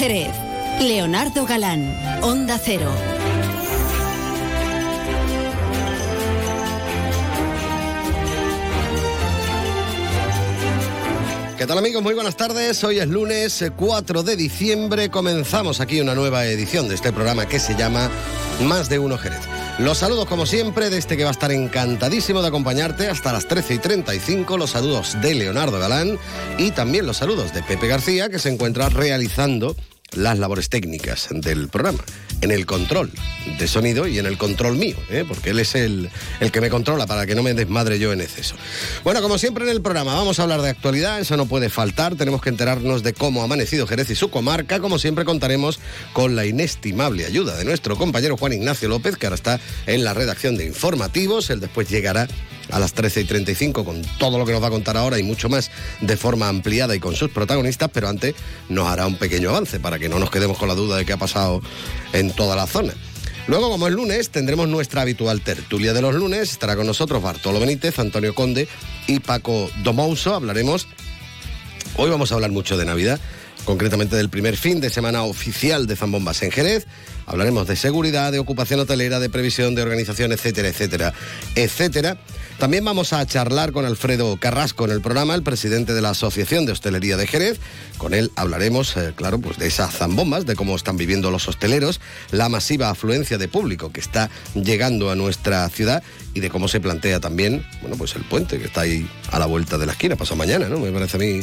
Jerez. Leonardo Galán, Onda Cero. ¿Qué tal amigos? Muy buenas tardes. Hoy es lunes 4 de diciembre. Comenzamos aquí una nueva edición de este programa que se llama Más de Uno Jerez. Los saludos como siempre de este que va a estar encantadísimo de acompañarte hasta las 13 y 35. Los saludos de Leonardo Galán y también los saludos de Pepe García que se encuentra realizando las labores técnicas del programa, en el control de sonido y en el control mío, ¿eh? porque él es el, el, que me controla para que no me desmadre yo en exceso. Bueno, como siempre en el programa vamos a hablar de actualidad, eso no puede faltar, tenemos que enterarnos de cómo ha amanecido Jerez y su comarca, como siempre contaremos con la inestimable ayuda de nuestro compañero Juan Ignacio López, que ahora está en la redacción de informativos, él después llegará a las 13 y 35 con todo lo que nos va a contar ahora y mucho más de forma ampliada y con sus protagonistas, pero antes nos hará un pequeño avance para que no nos quedemos con la duda de qué ha pasado en toda la zona. Luego, como es lunes, tendremos nuestra habitual tertulia de los lunes. Estará con nosotros Bartolo Benítez, Antonio Conde y Paco Domouso. Hablaremos. Hoy vamos a hablar mucho de Navidad, concretamente del primer fin de semana oficial de Zambombas en Jerez. Hablaremos de seguridad, de ocupación hotelera, de previsión de organización, etcétera, etcétera, etcétera. También vamos a charlar con Alfredo Carrasco en el programa, el presidente de la Asociación de Hostelería de Jerez. Con él hablaremos, eh, claro, pues de esas zambombas, de cómo están viviendo los hosteleros, la masiva afluencia de público que está llegando a nuestra ciudad y de cómo se plantea también, bueno, pues el puente que está ahí a la vuelta de la esquina, pasado mañana, ¿no? Me parece a mí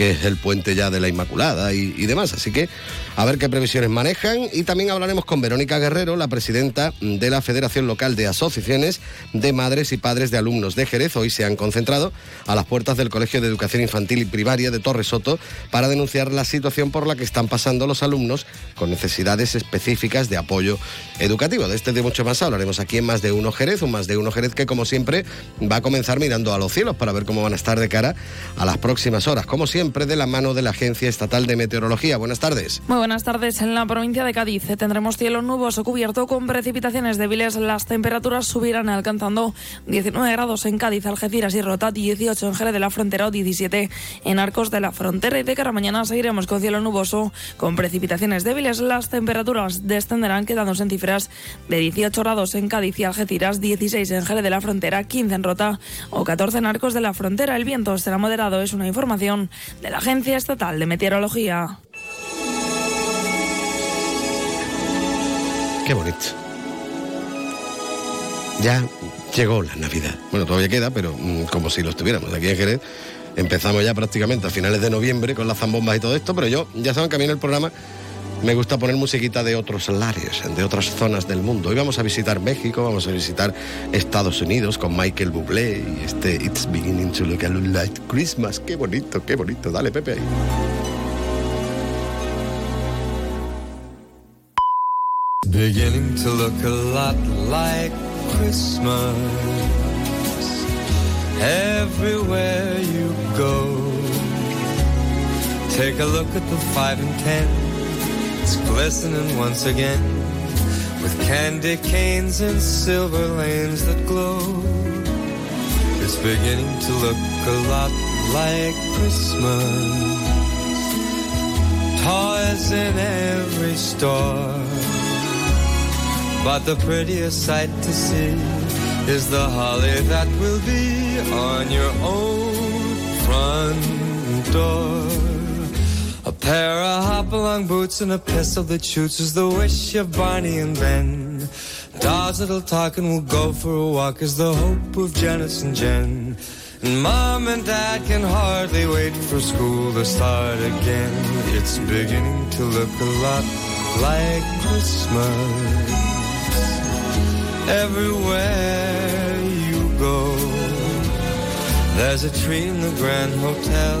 que es el puente ya de la Inmaculada y, demás. Así que a ver qué previsiones manejan y también hablaremos con Verónica Guerrero, la presidenta de la Federación Local de Asociaciones de Madres y Padres de Alumnos de Jerez. Hoy se han concentrado a las puertas del Colegio de Educación Infantil y Primaria de Torre Soto para denunciar la situación por la que están pasando los alumnos con necesidades específicas de apoyo educativo. De este de mucho más hablaremos aquí en Más de Uno Jerez, un Más de Uno Jerez que como siempre va a comenzar mirando a los cielos para ver cómo van a estar de cara a las próximas horas. Como siempre, de la mano de la Agencia Estatal de Meteorología. Buenas tardes. Muy buenas tardes. En la provincia de Cádiz tendremos cielo nuboso cubierto con precipitaciones débiles. Las temperaturas subirán alcanzando 19 grados en Cádiz, Algeciras y Rota, 18 en Jerez de la Frontera o 17 en Arcos de la Frontera. Y de cara a mañana seguiremos con cielo nuboso con precipitaciones débiles. Las temperaturas descenderán quedándose en cifras de 18 grados en Cádiz y Algeciras, 16 en Jerez de la Frontera, 15 en Rota o 14 en Arcos de la Frontera. El viento será moderado. Es una información de la Agencia Estatal de Meteorología. Qué bonito. Ya llegó la Navidad. Bueno, todavía queda, pero mmm, como si lo estuviéramos. Aquí en Jerez empezamos ya prácticamente a finales de noviembre con las zambombas y todo esto, pero yo, ya saben que a mí en el programa me gusta poner musiquita de otros lares, de otras zonas del mundo. Hoy vamos a visitar México, vamos a visitar Estados Unidos con Michael Bublé y este It's Beginning to Look a Like Christmas. Qué bonito, qué bonito. Dale, Pepe. Beginning to look a lot like Christmas everywhere you go. Take a look at the five and ten, it's glistening once again with candy canes and silver lanes that glow. It's beginning to look a lot like Christmas. Toys in every store. But the prettiest sight to see is the holly that will be on your own front door. Pair of hop-along boots and a pistol that shoots is the wish of Barney and Ben. Dolls that'll talk and will go for a walk is the hope of Janice and Jen. And mom and dad can hardly wait for school to start again. It's beginning to look a lot like Christmas everywhere you go. There's a tree in the Grand Hotel,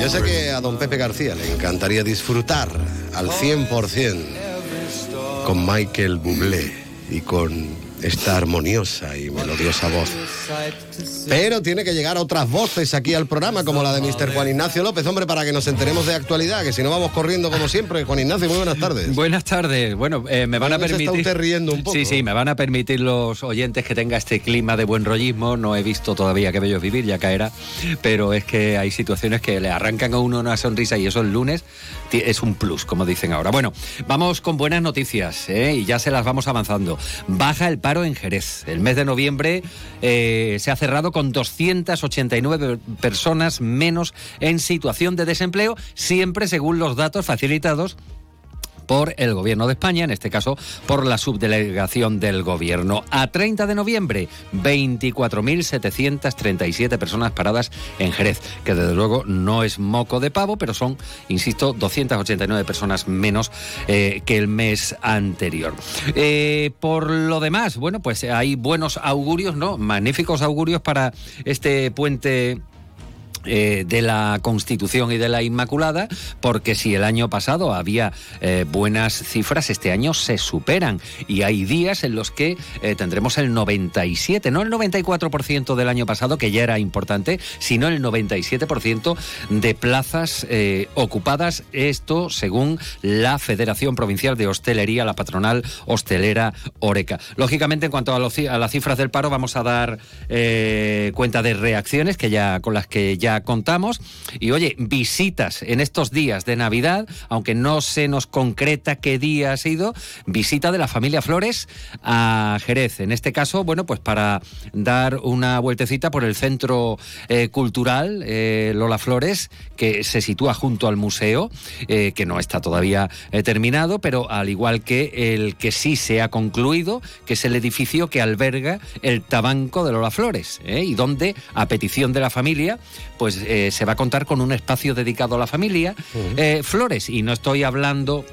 Yo sé que a don Pepe García le encantaría disfrutar al 100% con Michael Bublé y con esta armoniosa y melodiosa voz. Pero tiene que llegar otras voces aquí al programa, como la de Mr. Juan Ignacio López, hombre, para que nos enteremos de actualidad, que si no vamos corriendo como siempre. Juan Ignacio, muy buenas tardes. Buenas tardes. Bueno, eh, me van a se está permitir. usted riendo un poco. Sí, sí, me van a permitir los oyentes que tenga este clima de buen rollismo. No he visto todavía qué bello vivir, ya caerá. Pero es que hay situaciones que le arrancan a uno una sonrisa y eso el lunes es un plus, como dicen ahora. Bueno, vamos con buenas noticias ¿eh? y ya se las vamos avanzando. Baja el en Jerez. El mes de noviembre eh, se ha cerrado con 289 personas menos en situación de desempleo, siempre según los datos facilitados por el Gobierno de España, en este caso por la subdelegación del Gobierno. A 30 de noviembre, 24.737 personas paradas en Jerez, que desde luego no es moco de pavo, pero son, insisto, 289 personas menos eh, que el mes anterior. Eh, por lo demás, bueno, pues hay buenos augurios, ¿no? Magníficos augurios para este puente eh, de la Constitución y de la Inmaculada, porque si el año pasado había eh, buenas cifras, este año se superan y hay días en los que eh, tendremos el 97, no el 94% del año pasado, que ya era importante, sino el 97% de plazas ocupadas, esto según la Federación Provincial de Hostelería, la patronal hostelera Oreca. Lógicamente, en cuanto a, a las cifras del paro, vamos a dar cuenta de reacciones que ya con las que ya contamos. Y oye, visitas en estos días de Navidad, aunque no se nos concreta qué día ha sido, visita de la familia Flores a Jerez. En este caso, bueno, pues para dar una vueltecita por el centro eh, cultural eh, Lola Flores, que se sitúa junto al museo, eh, que no está todavía terminado, pero al igual que el que sí se ha concluido, que es el edificio que alberga el tabanco de Lola Flores, y donde, a petición de la familia, pues eh, se va a contar con un espacio dedicado a la familia eh, Flores. Y no estoy hablando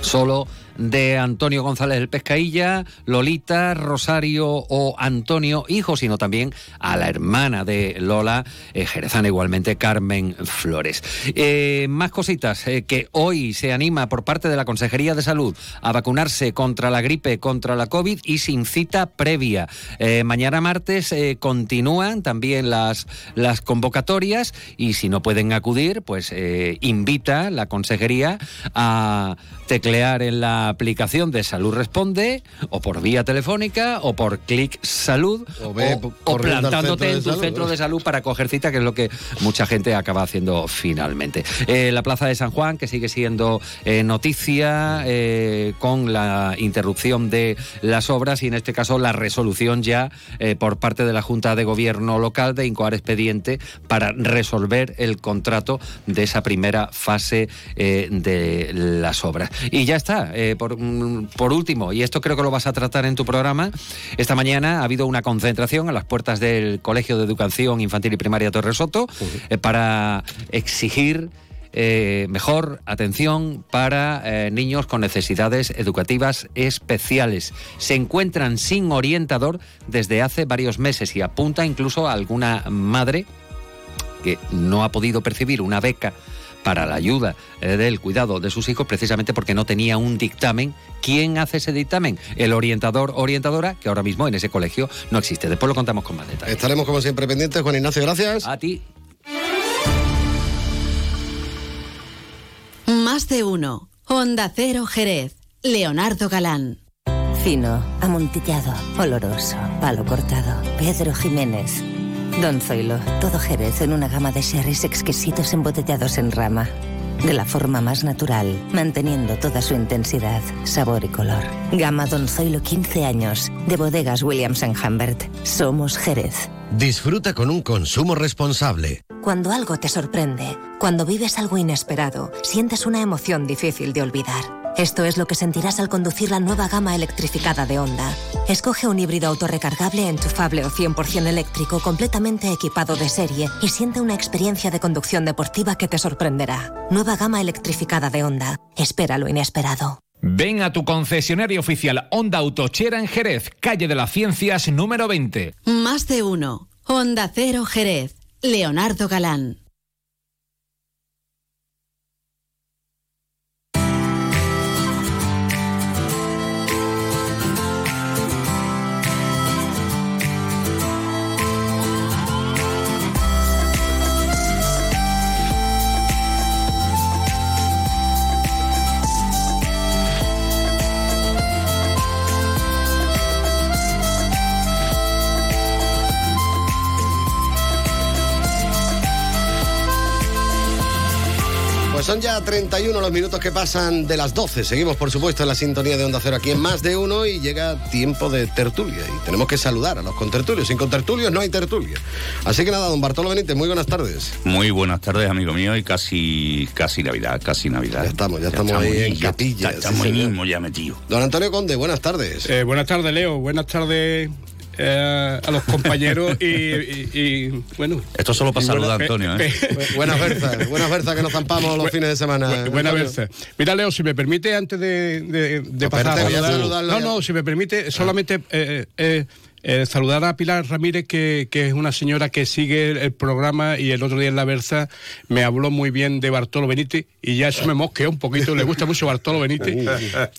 solo de Antonio González del Pescailla, Lolita, Rosario o Antonio Hijo, sino también a la hermana de Lola, eh, jerezana igualmente, Carmen Flores. Eh, más cositas, eh, que hoy se anima por parte de la Consejería de Salud a vacunarse contra la gripe, contra la COVID y sin cita previa. Eh, mañana martes continúan también las, las convocatorias y si no pueden acudir, pues invita la Consejería a teclear en la aplicación de Salud Responde o por vía telefónica o por Clic Salud O ve plantándote en tu salud. centro de salud para coger cita, que es lo que mucha gente acaba haciendo finalmente. Eh, la Plaza de San Juan, que sigue siendo eh, noticia eh, con la interrupción de las obras y en este caso la resolución ya eh, por parte de la Junta de Gobierno local de incoar expediente para resolver el contrato de esa primera fase de las obras. Y ya está. Por, por último, y esto creo que lo vas a tratar en tu programa, esta mañana ha habido una concentración a las puertas del Colegio de Educación Infantil y Primaria Torre Soto eh, para exigir eh, mejor atención para eh, niños con necesidades educativas especiales. Se encuentran sin orientador desde hace varios meses y apunta incluso a alguna madre que no ha podido percibir una beca para la ayuda eh, del cuidado de sus hijos precisamente porque no tenía un dictamen. ¿Quién hace ese dictamen? El orientador orientadora que ahora mismo en ese colegio no existe. Después lo contamos con más detalle. Estaremos como siempre pendientes. Juan Ignacio, gracias. A ti. Más de uno. Honda Cero Jerez. Leonardo Galán. Fino, amontillado, oloroso, palo cortado. Pedro Jiménez. Don Zoilo, todo Jerez en una gama de sherries exquisitos embotellados en rama. De la forma más natural, manteniendo toda su intensidad, sabor y color. Gama Don Zoilo 15 años, de bodegas Williams ⁇ Humbert. Somos Jerez. Disfruta con un consumo responsable. Cuando algo te sorprende, cuando vives algo inesperado, sientes una emoción difícil de olvidar. Esto es lo que sentirás al conducir la nueva gama electrificada de Honda. Escoge un híbrido autorrecargable, enchufable o 100% eléctrico completamente equipado de serie y siente una experiencia de conducción deportiva que te sorprenderá. Nueva gama electrificada de Honda. Espera lo inesperado. Ven a tu concesionario oficial Honda Autochera en Jerez, calle de las Ciencias número 20. Más de uno. Honda Cero Jerez. Leonardo Galán. Son ya 31 los minutos que pasan de las 12. Seguimos, por supuesto, en la sintonía de Onda Cero aquí en Más de Uno y llega tiempo de tertulia. Y tenemos que saludar a los contertulios. Sin contertulios no hay tertulia. Así que nada, don Bartolo Benítez, muy buenas tardes. Muy buenas tardes, amigo mío, y casi casi Navidad, casi Navidad. Ya estamos, ya estamos ahí en ya- capilla, Ya, sí, estamos ahí mismo ya metidos. Don Antonio Conde, buenas tardes. Eh, buenas tardes, Leo. Buenas tardes eh, a los compañeros y, y- y, bueno. Esto solo para saludar, Antonio, ¿eh? Bu- Buenas versas, buenas versas que nos zampamos los Bu- fines de semana. bu- buena Antonio. versa. Mira, Leo, si me permite, antes de, de- de pasar espérate, voy a No, ya. no, si me permite, solamente eh, eh, saludar a Pilar Ramírez, que, que es una señora que sigue el, el programa y el otro día en la Versa me habló muy bien de Bartolo Benítez y ya eso me mosqueó un poquito. Le gusta mucho Bartolo Benítez.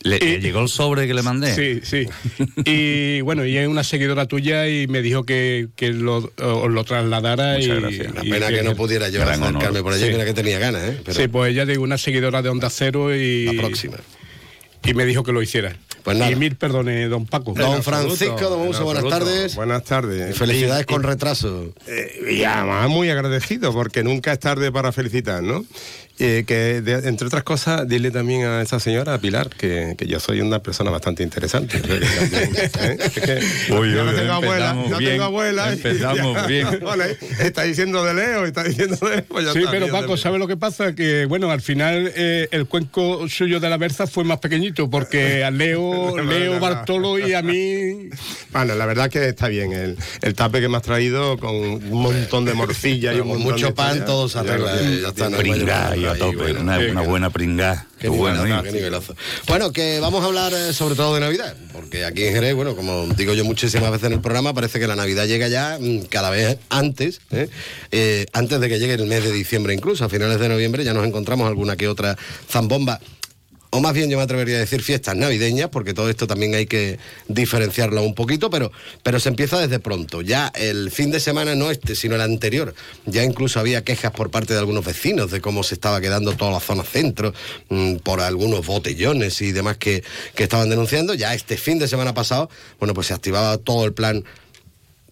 ¿Le, Y- le llegó el sobre que le mandé? Sí, sí. Y bueno, y es una seguidora tuya y me dijo que, que lo, os lo trasladara. Muchas y, gracias. La y pena que no pudiera yo acercarme por allí, Sí. mira que tenía ganas, ¿eh? Pero Sí, pues ella digo, una seguidora de Onda Cero y, la próxima. y me dijo que lo hiciera. Pues nada. Y mil perdones, don Paco. Don Francisco, don Uso, buenas tardes. Buenas tardes. Felicidades Y- con retraso. eh, y además muy agradecido porque nunca es tarde para felicitar, ¿no? Eh, que de- entre otras cosas, dile también a esa señora, a Pilar, que, que yo soy una persona bastante interesante. ¿eh? No tengo abuela, empezamos no bien, tengo abuela. empezamos ya, bien. vale, está diciendo de Leo, está diciendo de Leo. pues Sí, está, pero bien, Paco. ¿sabe lo que pasa? Que, bueno, al final eh, el cuenco suyo de la Berza fue más pequeñito, porque a Leo, Leo. Bartolo y a mí... Bueno, la verdad que está bien. El, el tape que me has traído con un montón de morcilla y un montón mucho de pan, todo se arregla, a tope, bueno. una, buena pringá. Qué bueno, ¿eh? qué nivelazo. Bueno, que vamos a hablar eh, sobre todo de Navidad, porque aquí en Jerez, bueno, como digo yo muchísimas veces en el programa, parece que la Navidad llega ya mm, cada vez antes, ¿eh? Eh, antes de que llegue el mes de diciembre incluso, a finales de noviembre ya nos encontramos alguna que otra zambomba. O más bien yo me atrevería a decir fiestas navideñas, porque todo esto también hay que diferenciarlo un poquito, pero, pero se empieza desde pronto. Ya el fin de semana, no este, sino el anterior, ya incluso había quejas por parte de algunos vecinos de cómo se estaba quedando toda la zona centro, mm, por algunos botellones y demás que, que estaban denunciando. Ya este fin de semana pasado, bueno, pues se activaba todo el plan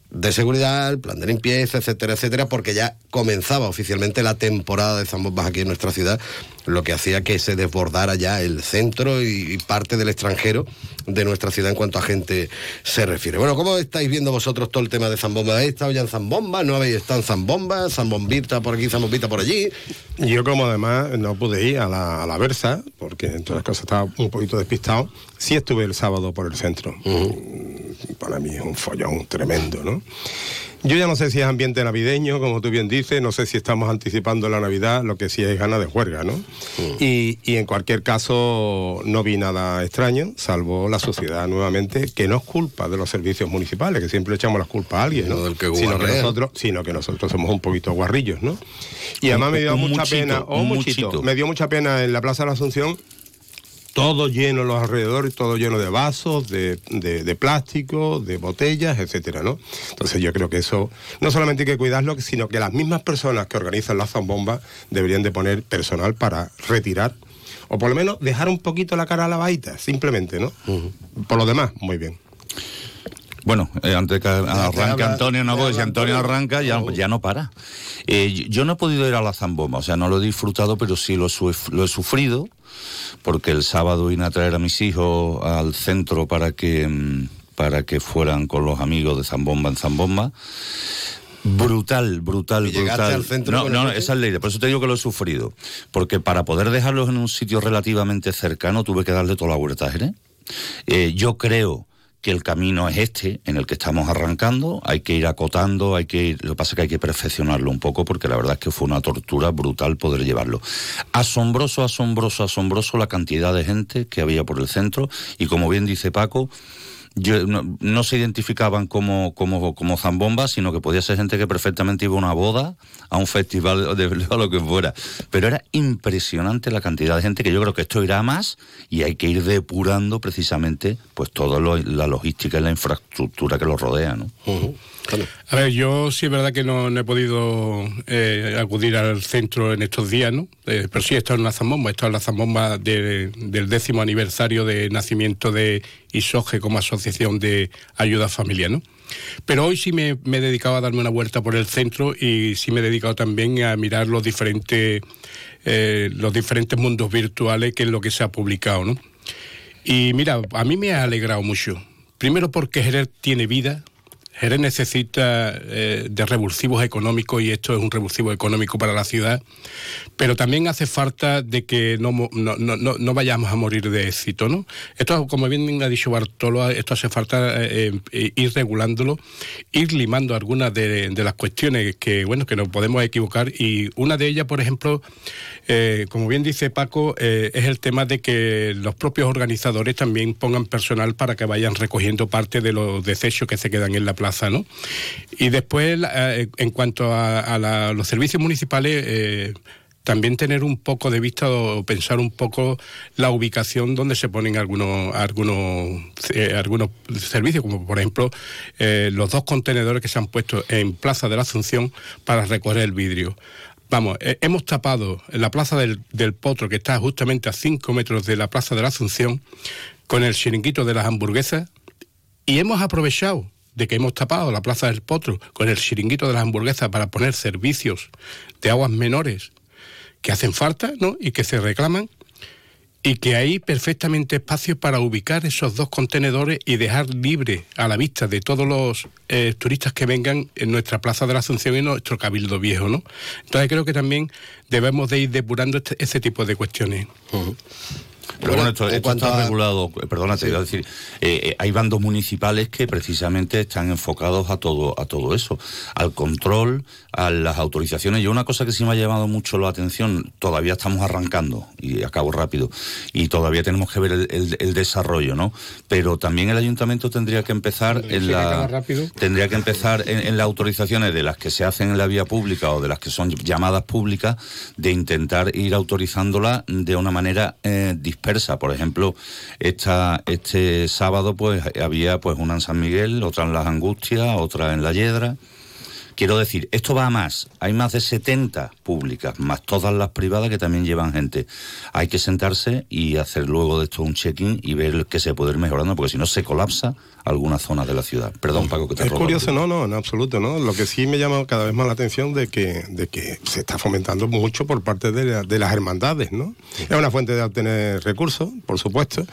de seguridad, el plan de limpieza, etcétera, etcétera, porque ya comenzaba oficialmente la temporada de zambombas aquí en nuestra ciudad, lo que hacía que se desbordara ya el centro y, y parte del extranjero de nuestra ciudad en cuanto a gente se refiere. Bueno, ¿cómo estáis viendo vosotros todo el tema de zambomba? ¿Habéis estado ya en zambomba? ¿No habéis estado en zambomba? ¿Zambombita por aquí, zambombita por allí? Yo como además no pude ir a la, a la Versa, porque entre las cosas estaba un poquito despistado, sí estuve el sábado por el centro. Para mí es un follón tremendo, ¿no? Yo ya no sé si es ambiente navideño, como tú bien dices, no sé si estamos anticipando la Navidad, lo que sí es ganas de juerga, ¿no? Y, y en cualquier caso no vi nada extraño, salvo la sociedad nuevamente, que no es culpa de los servicios municipales, que siempre echamos las culpas a alguien, ¿no? No, del que sino, que nosotros, sino que nosotros somos un poquito guarrillos, ¿no? Y además me dio mucha muchito, pena, o un muchito, muchito. me dio mucha pena en la Plaza de la Asunción todo lleno los alrededores, todo lleno de vasos, de, de- de plástico, de botellas, etcétera, ¿no? Entonces yo creo que eso no solamente hay que cuidarlo, sino que las mismas personas que organizan las zambombas deberían de poner personal para retirar o por lo menos dejar un poquito la cara lavadita, simplemente, ¿no? Por lo demás, muy bien. Bueno, eh, antes que arranque Antonio, no, te porque si Antonio arranca ya, Oh. ya no para. Eh, yo- no he podido ir a la zambomba, o sea, no lo he disfrutado, pero sí lo, lo he sufrido, porque el sábado vine a traer a mis hijos al centro para que, mm, para que fueran con los amigos de zambomba en zambomba. Brutal, brutal, ¿Y llegaste brutal. al centro no, no, esa es la idea. Por eso te digo que lo he sufrido. Porque para poder dejarlos en un sitio relativamente cercano tuve que darle toda la vuelta Jerez. Eh, yo creo que el camino es este en el que estamos arrancando, hay que ir acotando, hay que ir, lo que pasa es que hay que perfeccionarlo un poco porque la verdad es que fue una tortura brutal poder llevarlo. Asombroso, asombroso, asombroso la cantidad de gente que había por el centro y como bien dice Paco, yo, no, se identificaban como, como, como zambombas, sino que podía ser gente que perfectamente iba a una boda, a un festival, de, a lo que fuera. Pero era impresionante la cantidad de gente que yo creo que esto irá más y hay que ir depurando precisamente pues toda lo- la logística y la infraestructura que lo rodea, ¿no? A ver, yo sí es verdad que no, he podido eh, acudir al centro en estos días, ¿no? Eh, pero sí he estado en la zambomba, he estado en la zambomba de- del décimo aniversario de nacimiento de ISOGE como asociación de ayuda familiar, ¿no? Pero hoy sí me, me he dedicado a darme una vuelta por el centro y sí me he dedicado también a mirar los diferentes, eh, los diferentes mundos virtuales que es lo que se ha publicado, ¿no? Y mira, a mí me ha alegrado mucho. Primero porque Jerez tiene vida. Jerez necesita eh, de revulsivos económicos y esto es un revulsivo económico para la ciudad, pero también hace falta de que no, no, no, no- vayamos a morir de éxito, ¿no? Esto, como bien ha dicho Bartolo, esto hace falta eh, eh, ir regulándolo, ir limando algunas de, las cuestiones que, bueno, que nos podemos equivocar y una de ellas, por ejemplo, como bien dice Paco, es el tema de que los propios organizadores también pongan personal para que vayan recogiendo parte de los desechos que se quedan en la plaza, Y después, eh, en cuanto a, los servicios municipales, eh, también tener un poco de vista o pensar un poco la ubicación donde se ponen algunos algunos eh, algunos servicios como por ejemplo los dos contenedores que se han puesto en Plaza de la Asunción para recoger el vidrio. Vamos, hemos tapado la plaza del, del Potro, que está justamente a 5 metros de la plaza de la Asunción, con el chiringuito de las hamburguesas, y hemos aprovechado de que hemos tapado la plaza del Potro con el chiringuito de las hamburguesas para poner servicios de aguas menores que hacen falta ¿no? y que se reclaman y que hay perfectamente espacio para ubicar esos dos contenedores y dejar libre a la vista de todos los eh, turistas que vengan en nuestra Plaza de la Asunción y nuestro Cabildo Viejo, ¿no? Entonces creo que también debemos de ir depurando este- ese tipo de cuestiones. Pero bueno, esto, está regulado, eh, perdona, te iba a decir, eh, eh, hay bandos municipales que precisamente están enfocados a todo, a todo eso, al control, a las autorizaciones. Y una cosa que sí me ha llamado mucho la atención, todavía estamos arrancando, y acabo rápido, y todavía tenemos que ver el, el- el desarrollo, ¿no? Pero también el ayuntamiento tendría que empezar en Sí, la tendría que empezar en, en las autorizaciones de las que se hacen en la vía pública o de las que son llamadas públicas, de intentar ir autorizándola de una manera eh, dispersa. Por ejemplo, esta, este sábado pues había pues una en San Miguel, otra en Las Angustias, otra en La Yedra. Quiero decir, esto va a más. Hay más de 70 públicas, más todas las privadas que también llevan gente. Hay que sentarse y hacer luego de esto un check-in y ver qué se puede ir mejorando, porque si no se colapsa alguna zona de la ciudad. Perdón, Paco, que te Es robo curioso, no, no, en absoluto, ¿no? Lo que sí me llama cada vez más la atención de que, de que se está fomentando mucho por parte de, la- de las hermandades, ¿no? Es una fuente de obtener recursos, por supuesto,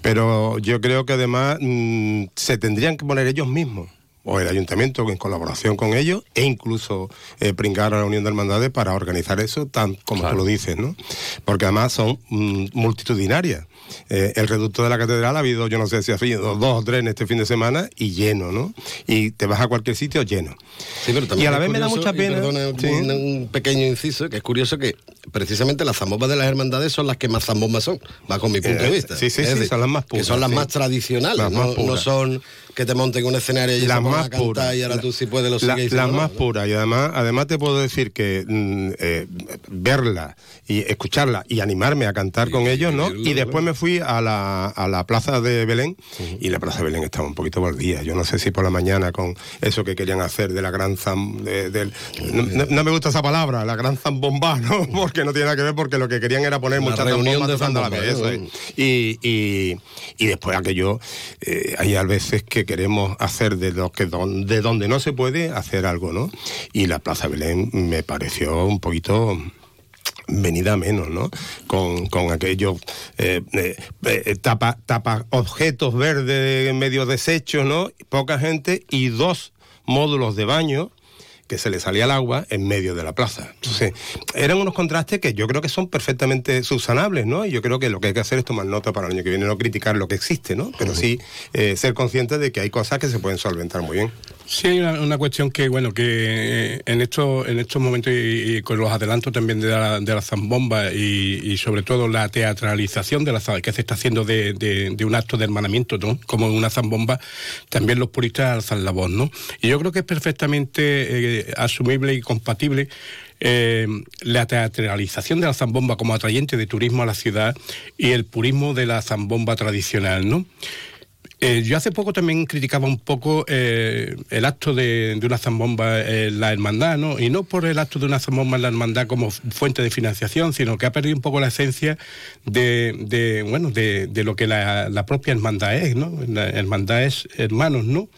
pero yo creo que además mm, se tendrían que poner ellos mismos o el ayuntamiento en colaboración con ellos e incluso eh, pringar a la Unión de Hermandades para organizar eso tan como tú lo dices, ¿no? Porque además son mm, multitudinarias. Eh, el reducto de la catedral ha habido, yo no sé si ha habido dos o tres en este fin de semana y lleno, ¿no? Y te vas a cualquier sitio lleno. Sí, pero también y a la vez me da mucha pena. perdona, sí. un, un pequeño inciso, que es curioso que precisamente las zambombas de las hermandades son las que más zambombas son, va con mi punto de Eh, vista. sí, sí, Es sí, decir, son las más Que puras, son las más tradicionales, Las no, más no son que te monten un escenario y las pongan más y ahora La- tú si puedes lo la- más ¿no? puras. Y además, además te puedo decir que mm, eh, verla y escucharla y animarme a cantar con ellos, ¿no? Y después me fui a la, a la plaza de Belén y la plaza de Belén estaba un poquito baldía. Yo no sé si por la mañana con eso que querían hacer de la gran zam... de- del- no, no- no me gusta esa palabra, la gran zambomba, ¿no? Porque no tiene nada que ver porque lo que querían era poner muchas reunión de a la vez, zambombas, eso ¿no? es. Y, y, y después aquello, eh, hay a veces que queremos hacer de, lo que don- de donde no se puede hacer algo, ¿no? Y la Plaza Belén me pareció un poquito venida menos, ¿no? Con, con aquellos eh, eh, eh, tapa, tapa objetos verdes medio deshechos, ¿no? Poca gente y dos módulos de baño que se le salía el agua en medio de la plaza. Entonces, eran unos contrastes que yo creo que son perfectamente subsanables, ¿no? Y yo creo que lo que hay que hacer es tomar nota para el año que viene, no criticar lo que existe, ¿no? Pero sí eh, ser consciente de que hay cosas que se pueden solventar muy bien. Sí, hay una, cuestión que, bueno, que eh, en estos, en estos momentos y, con los adelantos también de la, de la zambomba y, sobre todo la teatralización de la que se está haciendo de, de- de un acto de hermanamiento, ¿no? Como una zambomba, también los puristas alzan la voz, ¿no? Y yo creo que es perfectamente eh, asumible y compatible eh, la teatralización de la zambomba como atrayente de turismo a la ciudad y el purismo de la zambomba tradicional, ¿no? Eh, yo hace poco también criticaba un poco eh, el acto de, una zambomba en la hermandad, ¿no? Y no por el acto de una zambomba en la hermandad como fuente de financiación, sino que ha perdido un poco la esencia de, bueno, de, lo que la propia hermandad es, ¿no? La hermandad es hermanos, ¿no?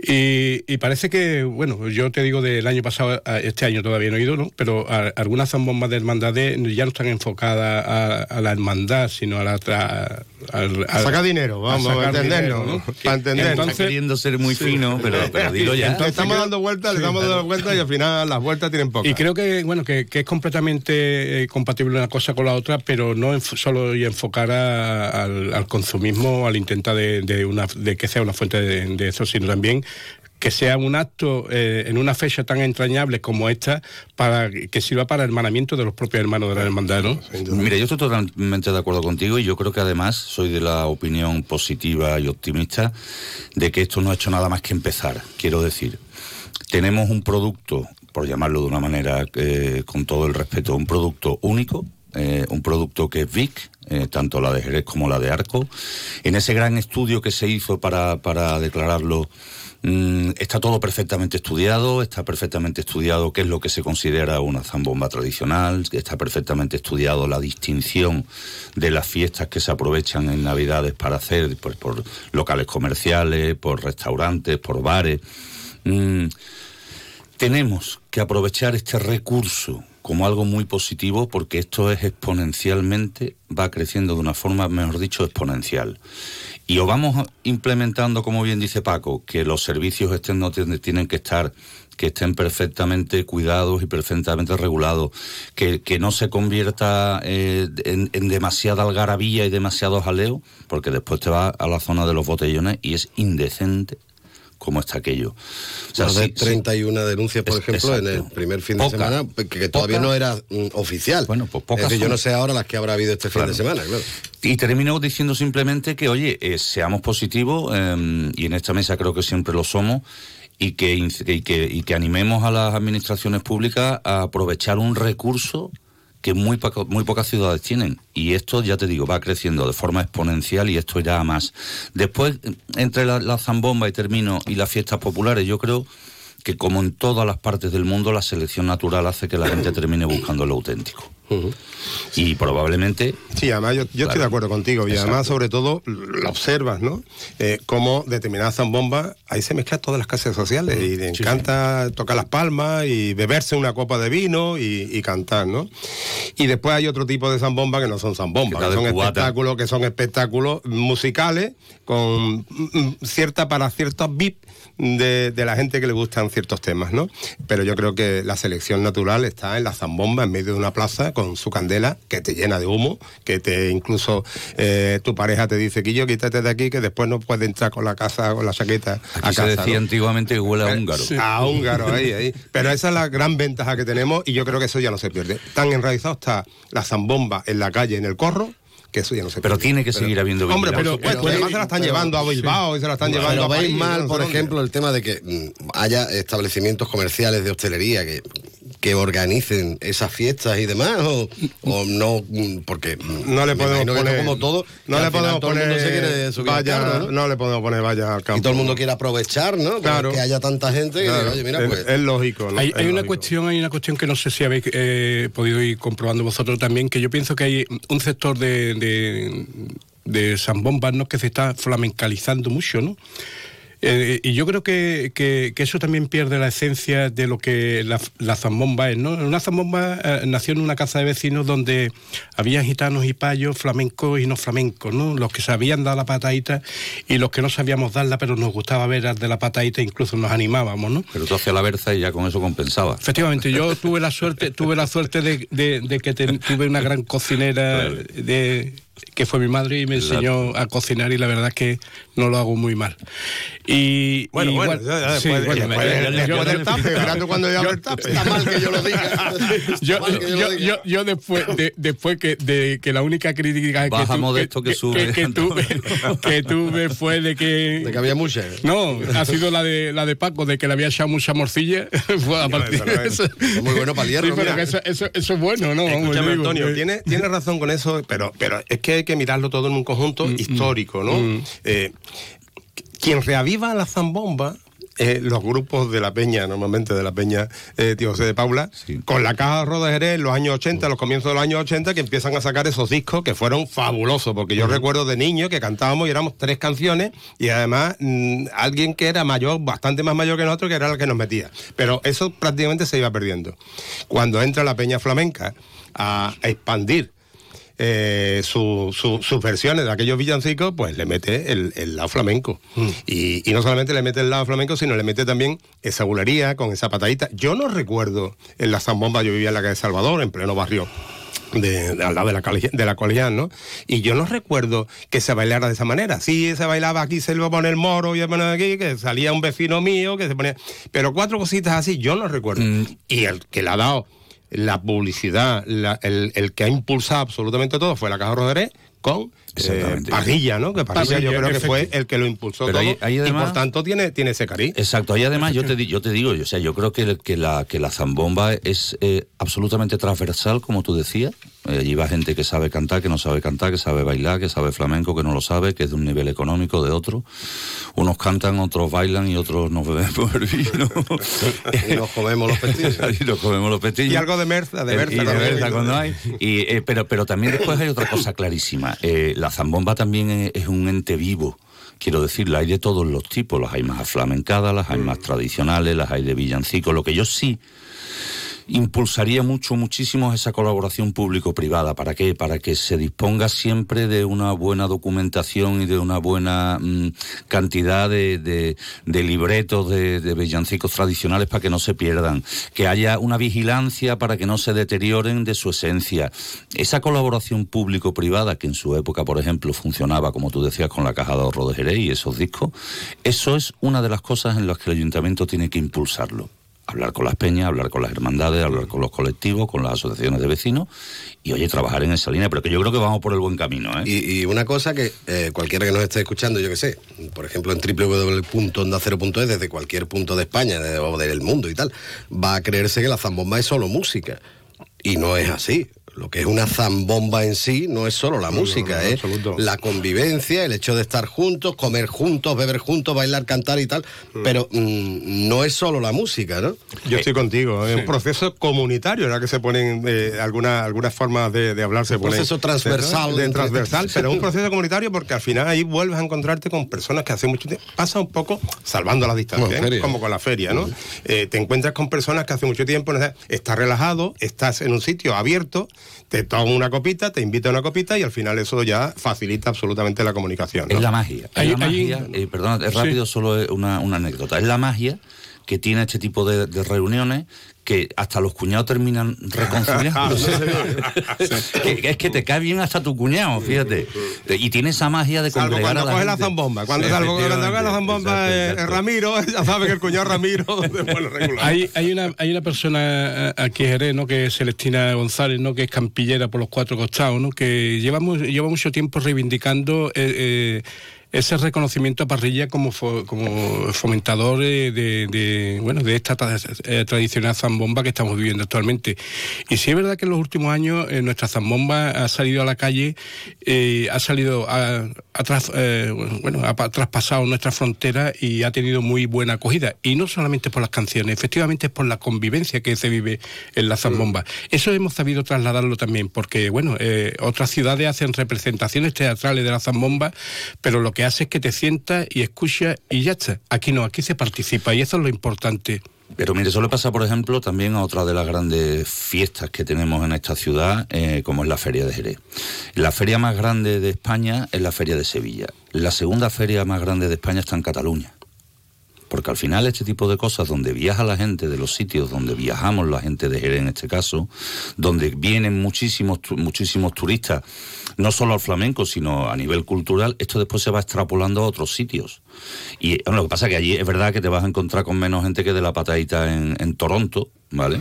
Y, y parece que, bueno, yo te digo del año pasado, a este año todavía no he ido, ¿no? Pero a- algunas zambombas de hermandades ya no están enfocadas a, a la hermandad, sino a la... tra- al- A sacar dinero, vamos, a sacar entendernos, dinero, ¿no? para entendernos. Está queriendo ser muy fino, pero, pero dilo ya. le estamos dando vueltas, le estamos dando vueltas y al final las vueltas tienen pocas. Y creo que bueno que, que es completamente eh, compatible una cosa con la otra, pero no enf- solo y enfocar a- al, al consumismo, al intentar de, de una, de que sea una fuente de, de eso, sino también que sea un acto eh, en una fecha tan entrañable como esta para que sirva para el hermanamiento de los propios hermanos de la hermandad. Mira, yo estoy totalmente de acuerdo contigo y yo creo que además soy de la opinión positiva y optimista de que esto no ha hecho nada más que empezar. Quiero decir, tenemos un producto, por llamarlo de una manera eh, con todo el respeto, un producto único, eh, un producto que es VIC, tanto la de Jerez como la de Arco. En ese gran estudio que se hizo para, para declararlo, está todo perfectamente estudiado, está perfectamente estudiado qué es lo que se considera una zambomba tradicional, está perfectamente estudiado la distinción de las fiestas que se aprovechan en Navidades para hacer pues, por locales comerciales, por restaurantes, por bares. Mm, tenemos que aprovechar este recurso como algo muy positivo porque esto es exponencialmente, va creciendo de una forma, mejor dicho, exponencial. Y o vamos implementando, como bien dice Paco, que los servicios tienen, tienen que estar que estén perfectamente cuidados y perfectamente regulados, que, que no se convierta eh, en, en demasiada algarabía y demasiado jaleo, porque después te vas a la zona de los botellones y es indecente como está aquello. O sea, sí, sí. 31 denuncias, por Es- ejemplo, en el primer fin de semana, que, que todavía Poca. no era mm, oficial. Bueno, pues pocas Es yo no sé ahora las que habrá habido este Claro. fin de semana, claro. Y termino diciendo simplemente que, oye, eh, seamos positivos, eh, y en esta mesa creo que siempre lo somos, y que, inc- y, que, y que animemos a las administraciones públicas a aprovechar un recurso que muy, muy pocas ciudades tienen. Y esto, ya te digo, va creciendo de forma exponencial y esto irá a más. Después, entre la, la zambomba y termino y las fiestas populares, yo creo que como en todas las partes del mundo, la selección natural hace que la gente termine buscando lo auténtico. Y probablemente Sí, además yo, yo estoy de acuerdo contigo y Exacto. además sobre todo lo observas, ¿no? Eh, cómo determinadas zambombas, ahí se mezclan todas las clases sociales y le encanta tocar las palmas y beberse una copa de vino y, y cantar, ¿no? Y después hay otro tipo de zambomba que no son zambombas, Que son cubata. espectáculos, que son espectáculos musicales con mm, mm, cierta para ciertos VIP de, de la gente que le gustan ciertos temas, ¿no? Pero yo creo que la selección natural está en la zambomba, en medio de una plaza, con su candela, que te llena de humo, que te incluso eh, tu pareja te dice, Quillo, quítate de aquí, que después no puedes entrar con la casa, con la chaqueta a aquí se casa, decía ¿no? antiguamente que huele a húngaro. A húngaro, ahí, ahí. Pero esa es la gran ventaja que tenemos y yo creo que eso ya no se pierde. Tan enraizado está la zambomba en la calle, en el corro, que eso ya no se Pero tiene que seguir habiendo Hombre, vigilancia. por supuesto, pero- además se la están pero- llevando a Bilbao y se la están llevando Pero a veis París, mal, por dónde. ejemplo, el tema de que mm, haya establecimientos comerciales de hostelería que, que organicen esas fiestas y demás, o, o no, mm, porque mm, No le podemos que poner. como todo, no que le podemos poner. vaya, carro, ¿no? ¿no? le podemos poner vaya al campo. Y todo el mundo quiere aprovechar, ¿no? Claro. Que haya tanta gente que Claro, diga, oye, mira, es, pues. es lógico. ¿no? Hay, Es hay una lógico. cuestión, hay una cuestión que no sé si habéis eh, podido ir comprobando vosotros también, que yo pienso que hay un sector de, de, de zambombas ¿no? que se está flamencalizando mucho, ¿no? Eh, y yo creo que, que- que eso también pierde la esencia de lo que la, la zambomba es, ¿no? Una zambomba eh, nació en una casa de vecinos donde había gitanos y payos, flamencos y no flamencos, ¿no? Los que sabían dar la patadita y los que no sabíamos darla, pero nos gustaba ver al de la patadita, incluso nos animábamos, ¿no? Pero tú hacías la berza y ya con eso compensaba. Efectivamente, yo tuve la suerte, tuve la suerte de, de- de que te- tuve una gran cocinera de que fue mi madre y me enseñó a cocinar y la verdad es que no lo hago muy mal. Y, Bueno, y bueno, yo- tú cuando ya el tape. Está mal que yo lo diga. yo, que yo yo- yo- yo después, de- después que, de, que la única crítica que, Baja tu- modesto que sube. que, tuve, que tuve fue de que... De que había mucha. No, ha sido la de la de Paco, de que le había echado mucha morcilla. Fue a partir eso de es. eso. Es muy bueno para el hierro, Sí, pero que eso, eso, eso es bueno, ¿no? Escúchame, yo Antonio, eh, tiene, tiene razón con eso, pero, pero es que hay que mirarlo todo en un conjunto Mm, histórico, ¿no? Eh, quien reaviva la zambomba, eh, los grupos de la peña, normalmente de la peña eh, Tío José de Paula, Sí. con la caja Roda de Jerez en los años 80, los comienzos de los años 80, que empiezan a sacar esos discos que fueron fabulosos, porque yo recuerdo de niño que cantábamos y éramos tres canciones, y además mm, alguien que era mayor, bastante más mayor que nosotros, que era el que nos metía. Pero eso prácticamente se iba perdiendo. Cuando entra la peña flamenca a expandir eh, su- su- sus versiones de aquellos villancicos, pues le mete el, el lado flamenco. Y, y no solamente le mete el lado flamenco, sino le mete también esa bulería con esa patadita. Yo no recuerdo en la zambomba, yo vivía en la calle Salvador, en pleno barrio. De, de al lado de la, de la colegial, ¿no? Y yo no recuerdo que se bailara de esa manera. Sí, se bailaba aquí, se iba a poner moro y a poner aquí, que salía un vecino mío, que se ponía. Pero cuatro cositas así, yo no recuerdo. Y el que le ha dado la publicidad, el, el que ha impulsado absolutamente todo fue la Caja Roderé con eh, Exactamente. Parrilla, ¿no? Que Parrilla, Parrilla, yo creo que fue el que lo impulsó Pero todo ahí- ahí y además- por tanto tiene, tiene ese cariz. Exacto, ahí además yo te, di- yo te digo, o sea, yo creo que, que, la, que la zambomba es eh, absolutamente transversal, como tú decías. Eh, allí va gente que sabe cantar, que no sabe cantar, que sabe bailar, que sabe flamenco, que no lo sabe, que es de un nivel económico, de otro. Unos cantan, otros bailan y otros nos bebemos el vino. Y nos comemos los pestillos. y nos comemos los pestillos. Y algo de Merza, de Eh, Berza y de. Berza cuando hay. Y, eh, pero, pero también después hay otra cosa clarísima. Eh, la zambomba también es, un ente vivo. Quiero decir, la hay de todos los tipos. Las hay más aflamencadas, las hay más tradicionales, las hay de villancicos. Lo que yo sí impulsaría mucho, muchísimo esa colaboración público-privada. ¿Para qué? Para que se disponga siempre de una buena documentación y de una buena mm, cantidad de, de- libretos de, de villancicos tradicionales para que no se pierdan. Que haya una vigilancia para que no se deterioren de su esencia. Esa colaboración público-privada que en su época, por ejemplo, funcionaba, como tú decías, con la Caja de Ahorro de Jerez y esos discos, eso es una de las cosas en las que el ayuntamiento tiene que impulsarlo hablar con las peñas, hablar con las hermandades, hablar con los colectivos, con las asociaciones de vecinos y, oye, trabajar en esa línea, pero que yo creo que vamos por el buen camino, ¿eh? Y, una cosa que eh, cualquiera que nos esté escuchando, yo que sé, por ejemplo en www.ondacero.es, desde cualquier punto de España de- o del mundo y tal, va a creerse que la zambomba es solo música. Y no es así. Lo que es una zambomba en sí no es solo la música, no, es la convivencia, el hecho de estar juntos, comer juntos, beber juntos, bailar, cantar y tal. Pero mm, no es solo la música, ¿no? Yo estoy contigo, es un proceso comunitario, ¿verdad? Que se ponen eh, alguna- algunas formas de, de hablar, se Un ponen- proceso transversal De transversal, pero un proceso comunitario porque al final ahí vuelves a encontrarte con personas que hace mucho tiempo, pasa un poco salvando la distancia, Como en ¿eh? como con la feria, ¿no? Eh, te encuentras con personas que hace mucho tiempo, estás relajado, estás en un sitio abierto, te toman una copita, te invita a una copita y al final eso ya facilita absolutamente la comunicación. ¿no? Es la magia. Es la magia. eh, perdona, es rápido, solo una, una anécdota. Es la magia que tiene este tipo de, de reuniones que hasta los cuñados terminan reconciliándose. Que- que es que te cae bien hasta tu cuñado, fíjate. Y tiene esa magia de Salvo cuando a la coge la zambomba. Cuando, Sí, salvo cuando coge la zambomba Exacto, eh. Ramiro, ya sabe que el cuñado Ramiro después lo regula. Hay, hay, una, hay una persona eh, aquí en Jerez, ¿no? que es Celestina González, ¿no? que es campillera por los cuatro costados, ¿no? que lleva, lleva mucho tiempo reivindicando eh, eh, ese reconocimiento a Parrilla como, fo- como fomentador eh, de, de, bueno, de esta tra- eh, tradicional zambomba que estamos viviendo actualmente. Y sí es verdad que en los últimos años eh, nuestra zambomba ha salido a la calle, eh, ha salido a, ha tras- eh, bueno, ha pa- traspasado nuestra frontera y ha tenido muy buena acogida. Y no solamente por las canciones, efectivamente es por la convivencia que se vive en la zambomba. Eso hemos sabido trasladarlo también, porque bueno, otras ciudades hacen representaciones teatrales de la zambomba, pero lo que hace es que te sientas y escuchas y ya está. Aquí no, aquí se participa y eso es lo importante. Pero mire, eso le pasa, por ejemplo, también a otra de las grandes fiestas que tenemos en esta ciudad, eh, como es la Feria de Jerez. La feria más grande de España es la Feria de Sevilla. La segunda feria más grande de España está en Cataluña. Porque al final este tipo de cosas, donde viaja la gente de los sitios donde viajamos, la gente de Jerez en este caso, donde vienen muchísimos, muchísimos turistas, no solo al flamenco, sino a nivel cultural, esto después se va extrapolando a otros sitios. Y bueno, lo que pasa es que allí es verdad que te vas a encontrar con menos gente que de la patadita en, en Toronto, ¿vale?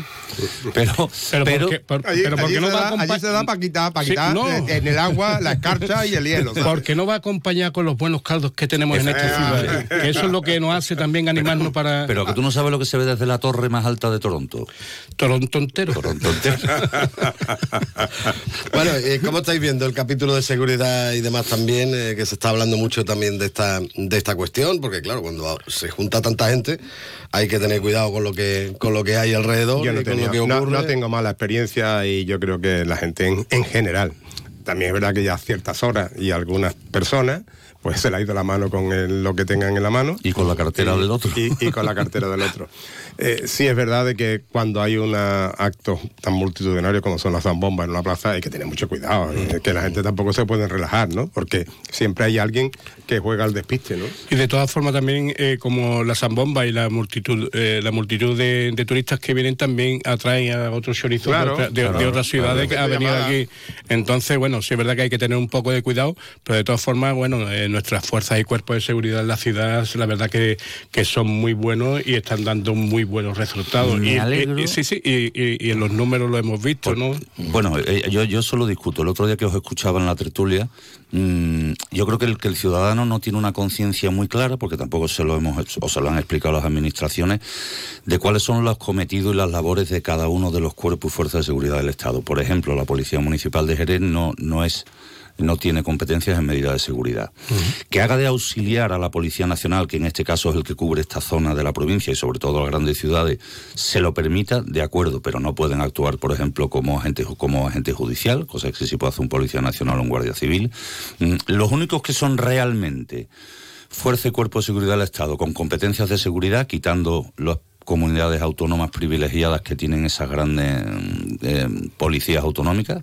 Pero, Pero, pero, ¿por qué, por- Allí, pero ¿por allí qué no se va da, allí se da para quitar, para Sí, quitar no. eh, en el agua la escarcha y el hielo. ¿sabes? Porque no va acompañado con los buenos caldos que tenemos en esta ciudad. Que eso es lo que nos hace también animarnos para pero que tú no sabes lo que se ve desde la torre más alta de Toronto. Toronto entero. Toronto entero. Bueno, eh, ¿cómo estáis viendo el capítulo de seguridad y demás también? eh, que se está hablando mucho también de esta, de esta cuestión, porque claro, cuando se junta tanta gente hay que tener cuidado con lo que, con lo que hay alrededor Yo no, y con tenía- lo que no- ocurre. no tengo mala experiencia y yo creo que la gente en, en general. También es verdad que ya a ciertas horas y algunas personas pues se le ha ido la mano con el- lo que tengan en la mano. Y con la cartera Y- del otro. Y, y con la cartera del otro. Eh, sí es verdad de que cuando hay un acto tan multitudinario como son las zambombas en una plaza hay que tener mucho cuidado, eh, que la gente tampoco se puede relajar, ¿no? Porque siempre hay alguien que juega al despiste, ¿no? Y de todas formas también eh, como la zambomba y la multitud eh, la multitud de, de turistas que vienen también atraen a otros chorizos Claro, de, otra- de- claro, de otras ciudades claro. a venir Llamada. aquí. Entonces, bueno, sí es verdad que hay que tener un poco de cuidado, pero de todas formas, bueno, nuestras fuerzas y cuerpos de seguridad en la ciudad, la verdad que, que son muy buenos y están dando muy buenos resultados. Me y, alegro. y- sí, sí, y, en los números lo hemos visto, ¿no? Bueno, eh, yo, yo solo discuto. El otro día que os escuchaba en la tertulia, mm, yo creo que el, que el ciudadano no tiene una conciencia muy clara, porque tampoco se lo hemos o se lo han explicado las administraciones, de cuáles son los cometidos y las labores de cada uno de los cuerpos y fuerzas de seguridad del Estado. Por ejemplo, la Policía Municipal de Jerez no, no es no tiene competencias en medida de seguridad. Que haga de auxiliar a la Policía Nacional, que en este caso es el que cubre esta zona de la provincia y sobre todo las grandes ciudades, se lo permita, de acuerdo, pero no pueden actuar, por ejemplo, como agente, como agente judicial, cosa que sí puede hacer un Policía Nacional o un Guardia Civil. Mm, Los únicos que son realmente fuerza y cuerpo de seguridad del Estado con competencias de seguridad, quitando las comunidades autónomas privilegiadas que tienen esas grandes eh, policías autonómicas,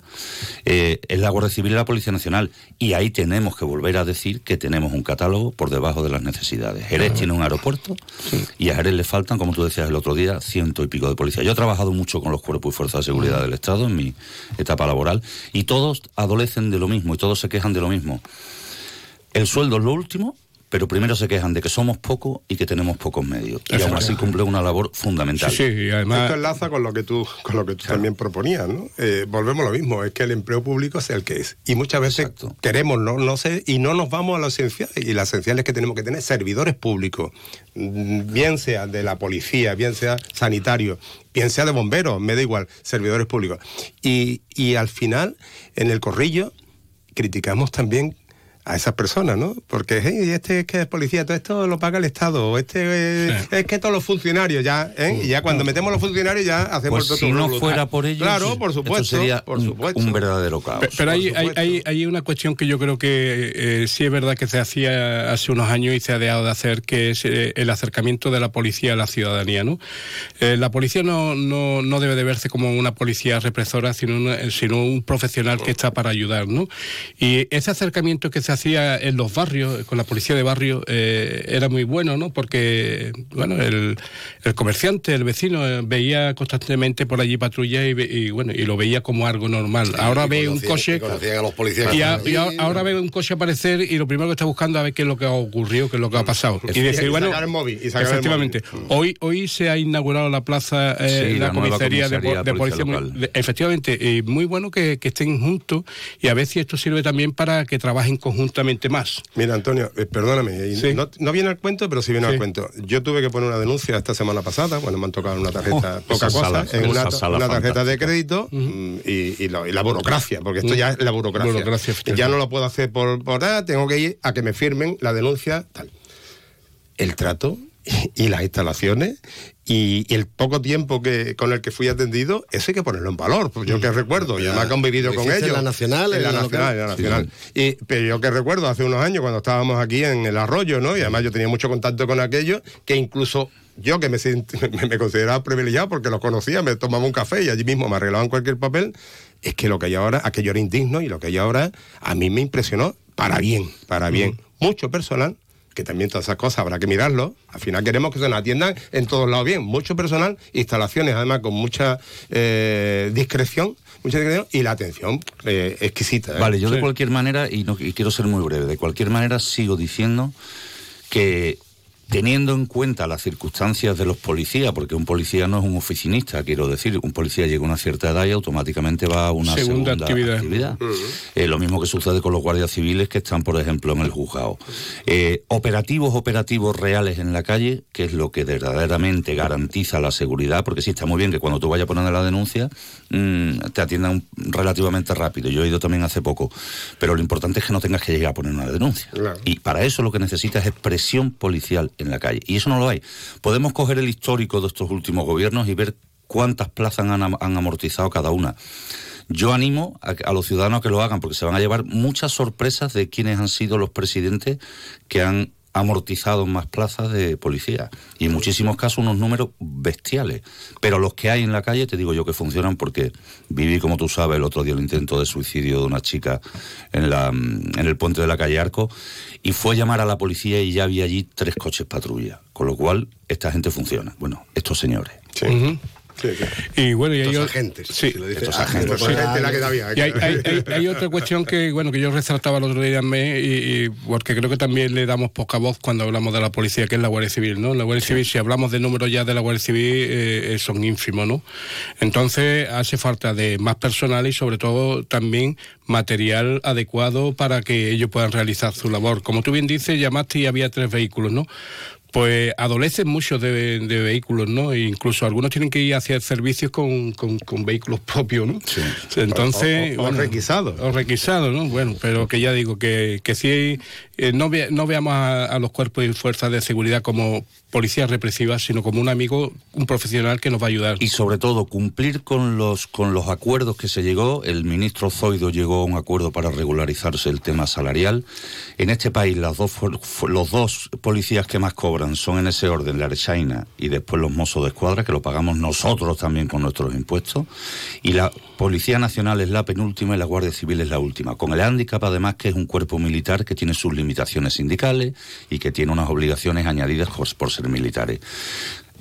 eh, es la Guardia Civil y la Policía Nacional. Y ahí tenemos que volver a decir que tenemos un catálogo por debajo de las necesidades. Jerez tiene un aeropuerto y a Jerez le faltan, como tú decías el otro día, ciento y pico de policías. Yo he trabajado mucho con los cuerpos y fuerzas de seguridad del Estado en mi etapa laboral y todos adolecen de lo mismo y todos se quejan de lo mismo. El sueldo es lo último, pero primero se quejan de que somos pocos y que tenemos pocos medios. Y aún así cumple una labor fundamental. Sí, sí, y además... Esto enlaza con lo que tú, con lo que tú también proponías, ¿no? Eh, volvemos a lo mismo, es que el empleo público es el que es. Y muchas veces Exacto. queremos, no, no sé, y no nos vamos a lo esencial. Y lo esencial es que tenemos que tener servidores públicos, mm, bien sea de la policía, bien sea sanitario, bien sea de bomberos, me da igual, servidores públicos. Y, y al final, en el corrillo, criticamos también a esas personas, ¿no? Porque hey, este es que es policía, todo esto lo paga el Estado, o este Sí. es que todos los funcionarios ya, ¿eh? Y ya cuando metemos los funcionarios ya hacemos Pues todo si no fuera por ellos, Claro, por esto supuesto, sería por un- supuesto. un verdadero caos. Pe- Pero por hay, hay, supuesto. hay, hay una cuestión que yo creo que eh, sí es verdad que se hacía hace unos años y se ha dejado de hacer, que es eh, el acercamiento de la policía a la ciudadanía. ¿no? Eh, la policía no, no, no debe de verse como una policía represora, sino, una- sino un profesional que está para ayudar. ¿no? Y ese acercamiento que se hacía en los barrios, con la policía de barrio, eh, era muy bueno, ¿no? porque bueno, el, el comerciante, el vecino, eh, veía constantemente por allí patrulla y, y, bueno, y lo veía como algo normal. Ahora ve un coche y conocían a los policías que y, a- estaban y a- allí. ahora ve un coche aparecer y lo primero que está buscando a ver qué es lo que ha ocurrido, qué es lo que ha pasado. Y Y decir, bueno, sacar el móvil, y sacar el efectivamente, móvil. hoy hoy se ha inaugurado la plaza, eh, Sí, la, comisaría, de, comisaría po- de de policía. efectivamente, y muy bueno que, que estén juntos y a ver si esto sirve también para que trabajen conjuntamente más. Mira, Antonio, eh, perdóname, Sí. no, no viene al cuento, pero sí viene Sí. al cuento. Yo tuve que poner una denuncia esta semana pasada, bueno, me han tocado una tarjeta, Oh, poca cosa, sala, en una, tarjeta de crédito mm, y, y lo- y la burocracia, porque esto ya es la burocracia. Ya no lo puedo hacer por, por ah, tengo que ir a que me firmen la denuncia, tal. El trato y las instalaciones y, y el poco tiempo que con el que fui atendido, eso hay que ponerlo en valor. Pues yo que recuerdo, y además que he convivido ¿Lo con ellos. en la Nacional, En la la nacional, la nacional. Y, pero yo que recuerdo hace unos años cuando estábamos aquí en el arroyo, ¿no? Y además yo tenía mucho contacto con aquellos que incluso yo que me, me, me consideraba privilegiado porque los conocía, me tomaba un café y allí mismo me arreglaban cualquier papel, es que lo que hay ahora, aquello era indigno y lo que hay ahora a mí me impresionó para bien, para bien. Mucho personal que también todas esas cosas habrá que mirarlo. Al final queremos que se nos atiendan en todos lados bien. Mucho personal, instalaciones además con mucha eh, discreción, mucha discreción y la atención eh, exquisita. ¿eh? Vale, yo de cualquier manera, y, no, y quiero ser muy breve, de cualquier manera sigo diciendo que teniendo en cuenta las circunstancias de los policías, porque un policía no es un oficinista, quiero decir, un policía llega a una cierta edad y automáticamente va a una Segunda segunda, actividad. actividad. Eh, lo mismo que sucede con los guardias civiles que están, por ejemplo, en el juzgado. Eh, operativos, operativos reales en la calle, que es lo que verdaderamente garantiza la seguridad, porque sí está muy bien que cuando tú vayas a poner la denuncia mm, te atiendan relativamente rápido. Yo he ido también hace poco, pero lo importante es que no tengas que llegar a poner una denuncia. Y para eso lo que necesitas es presión policial en la calle. Y eso no lo hay. Podemos coger el histórico de estos últimos gobiernos y ver cuántas plazas han, am- han amortizado cada una. Yo animo a, a los ciudadanos a que lo hagan porque se van a llevar muchas sorpresas de quiénes han sido los presidentes que han amortizado más plazas de policía. Y en muchísimos casos unos números bestiales. Pero los que hay en la calle te digo yo que funcionan porque viví como tú sabes el otro día el intento de suicidio de una chica en la mm, en el puente de la calle Arco y fue a llamar a la policía y ya había allí tres coches patrulla. Con lo cual esta gente funciona. Bueno estos señores Ujú. Y bueno, y hay, Estos o- agentes, Sí. si lo dices. Estos agentes. estos agentes la que da bien. Y hay, hay- hay- hay otra cuestión que bueno que yo resaltaba el otro día en me, y, y porque creo que también le damos poca voz cuando hablamos de la policía, que es la Guardia Civil, ¿no? La Guardia Civil, si hablamos de números ya de la Guardia Civil, eh, eh, son ínfimos, ¿no? Entonces hace falta de más personal y sobre todo también material adecuado para que ellos puedan realizar su labor. Como tú bien dices, llamaste y había tres vehículos, ¿no? Pues adolecen mucho de, de vehículos, ¿no? E incluso algunos tienen que ir a hacer servicios con, con- con vehículos propios, ¿no? Entonces, O- o- o requisados. O requisados, ¿no? Bueno, pero que ya digo que, que sí, eh, no, ve- no veamos a, a los cuerpos y fuerzas de seguridad como policías represivas, sino como un amigo, un profesional que nos va a ayudar. y sobre todo cumplir con los con los acuerdos que se llegó. El ministro Zoido llegó a un acuerdo para regularizarse el tema salarial. En este país las dos los dos policías que más cobran son en ese orden la Archaina y después los mozos de escuadra que lo pagamos nosotros también con nuestros impuestos. Y la Policía Nacional es la penúltima y la Guardia Civil es la última. Con el hándicap además que es un cuerpo militar que tiene sus limitaciones sindicales y que tiene unas obligaciones añadidas por- por ser militares.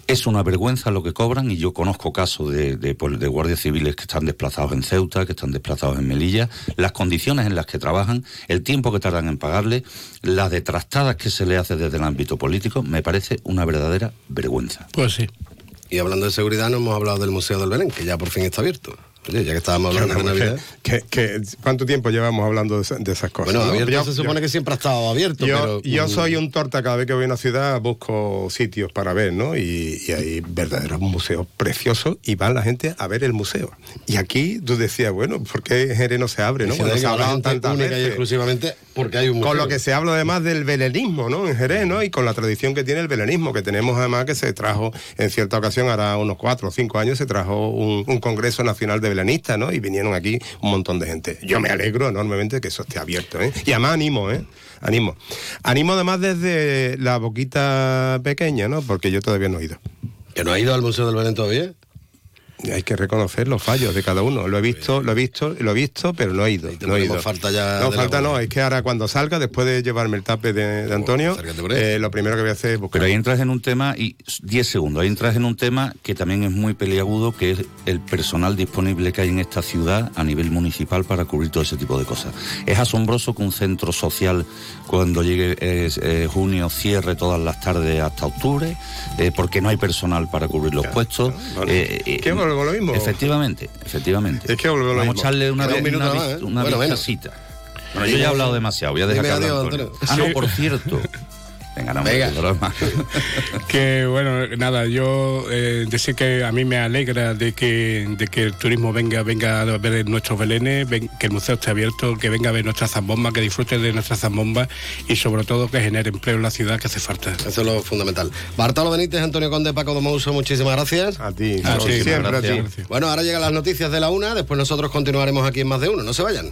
Es una vergüenza lo que cobran y yo conozco casos de, de, pol- de guardias civiles que están desplazados en Ceuta, que están desplazados en Melilla, las condiciones en las que trabajan, el tiempo que tardan en pagarle, las detrastadas que se le hace desde el ámbito político, me parece una verdadera vergüenza. Pues sí. Y hablando de seguridad, no hemos hablado del Museo del Belén, que ya por fin está abierto. Oye, ya que estábamos hablando de Navidad. Que- que- ¿Cuánto tiempo llevamos hablando de, esa- de esas cosas? Bueno, no? abierto Yo- se supone que siempre ha estado abierto, Yo, pero... yo mm, soy un torta, cada vez que voy a una ciudad busco sitios para ver, ¿no? Y, y hay verdaderos museos preciosos y va la gente a ver el museo. Y aquí tú decías, bueno, ¿por qué Jerez no se abre, no? Cuando se ha va la hablado gente tantas única y veces. exclusivamente porque hay un museo. Con lo que se habla además del belenismo, ¿no? En Jerez, ¿no? Y con la tradición que tiene el belenismo, que tenemos además que se trajo en cierta ocasión, hará unos cuatro o cinco años, se trajo un, un Congreso Nacional de ¿no? Y vinieron aquí un montón de gente. Yo me alegro enormemente que eso esté abierto, ¿eh? Y además animo, ¿eh? Animo. Animo además desde la boquita pequeña, ¿no? Porque yo todavía no he ido. ¿Que no ha ido al Museo del Belén todavía? Hay que reconocer los fallos de cada uno. Lo he visto, lo he visto, lo he visto, pero no he ido. No he tendremos ido. falta ya No, falta no. Es que ahora cuando salga, después de llevarme el tape de, de Antonio, ahí. eh, lo primero que voy a hacer es buscar. Pero ahí entras en un tema, y 10 segundos, ahí entras en un tema que también es muy peliagudo, que es el personal disponible que hay en esta ciudad a nivel municipal para cubrir todo ese tipo de cosas. Es asombroso que un centro social, cuando llegue eh, eh, junio, cierre todas las tardes hasta octubre, eh, porque no hay personal para cubrir los puestos. Eh, ¿Qué lo mismo? Efectivamente, efectivamente. Es que lo Vamos mismo. a echarle una, una, más, ¿eh? una Bueno, yo ya he hablado demasiado, voy a dejar que. Ah, no, por cierto. Venga, no, Venga. me broma. Que bueno, nada, yo eh, decir que a mí me alegra de que, de que el turismo venga, venga a ver nuestros belenes, ven- que el museo esté abierto, que venga a ver nuestras zambombas, que disfrute de nuestras zambombas y sobre todo que genere empleo en la ciudad que hace falta. Eso es lo fundamental. Bartolo Benítez, Antonio Conde, Paco Domouso, muchísimas gracias. A ti, Ah, sí, siempre a ti. gracias. Bueno, ahora llegan las noticias de la una, después nosotros continuaremos aquí en Más de Uno. No se vayan.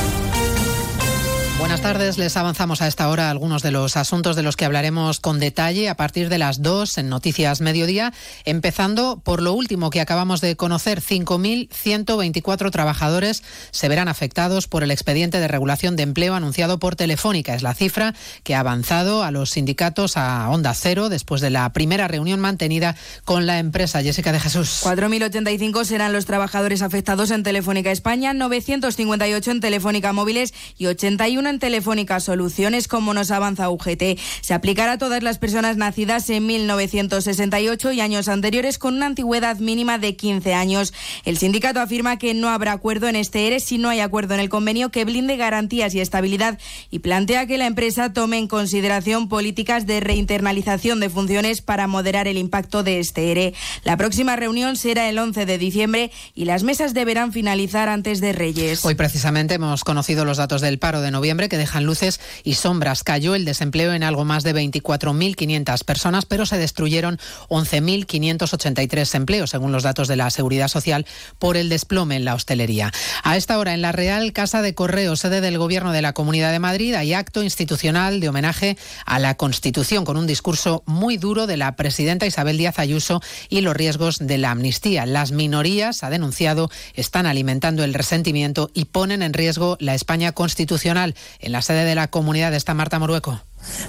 Buenas tardes, les avanzamos a esta hora algunos de los asuntos de los que hablaremos con detalle a partir de las 2 en Noticias Mediodía, empezando por lo último que acabamos de conocer, 5.124 trabajadores se verán afectados por el expediente de regulación de empleo anunciado por Telefónica. Es la cifra que ha avanzado a los sindicatos a Onda Cero después de la primera reunión mantenida con la empresa. Jessica de Jesús. 4.085 serán los trabajadores afectados en Telefónica España, 958 en Telefónica Móviles y 81 en Telefónica Soluciones, como nos avanza UGT. Se aplicará a todas las personas nacidas en 1968 y años anteriores con una antigüedad mínima de 15 años. El sindicato afirma que no habrá acuerdo en este ERE si no hay acuerdo en el convenio que blinde garantías y estabilidad y plantea que la empresa tome en consideración políticas de reinternalización de funciones para moderar el impacto de este ERE. La próxima reunión será el 11 de diciembre y las mesas deberán finalizar antes de Reyes. Hoy precisamente hemos conocido los datos del paro de noviembre que dejan luces y sombras. Cayó el desempleo en algo más de 24.500 personas, pero se destruyeron 11.583 empleos, según los datos de la Seguridad Social, por el desplome en la hostelería. A esta hora, en la Real Casa de Correo, sede del Gobierno de la Comunidad de Madrid, hay acto institucional de homenaje a la Constitución, con un discurso muy duro de la presidenta Isabel Díaz Ayuso y los riesgos de la amnistía. Las minorías, ha denunciado, están alimentando el resentimiento y ponen en riesgo la España constitucional. En la sede de la comunidad está Marta Morueco.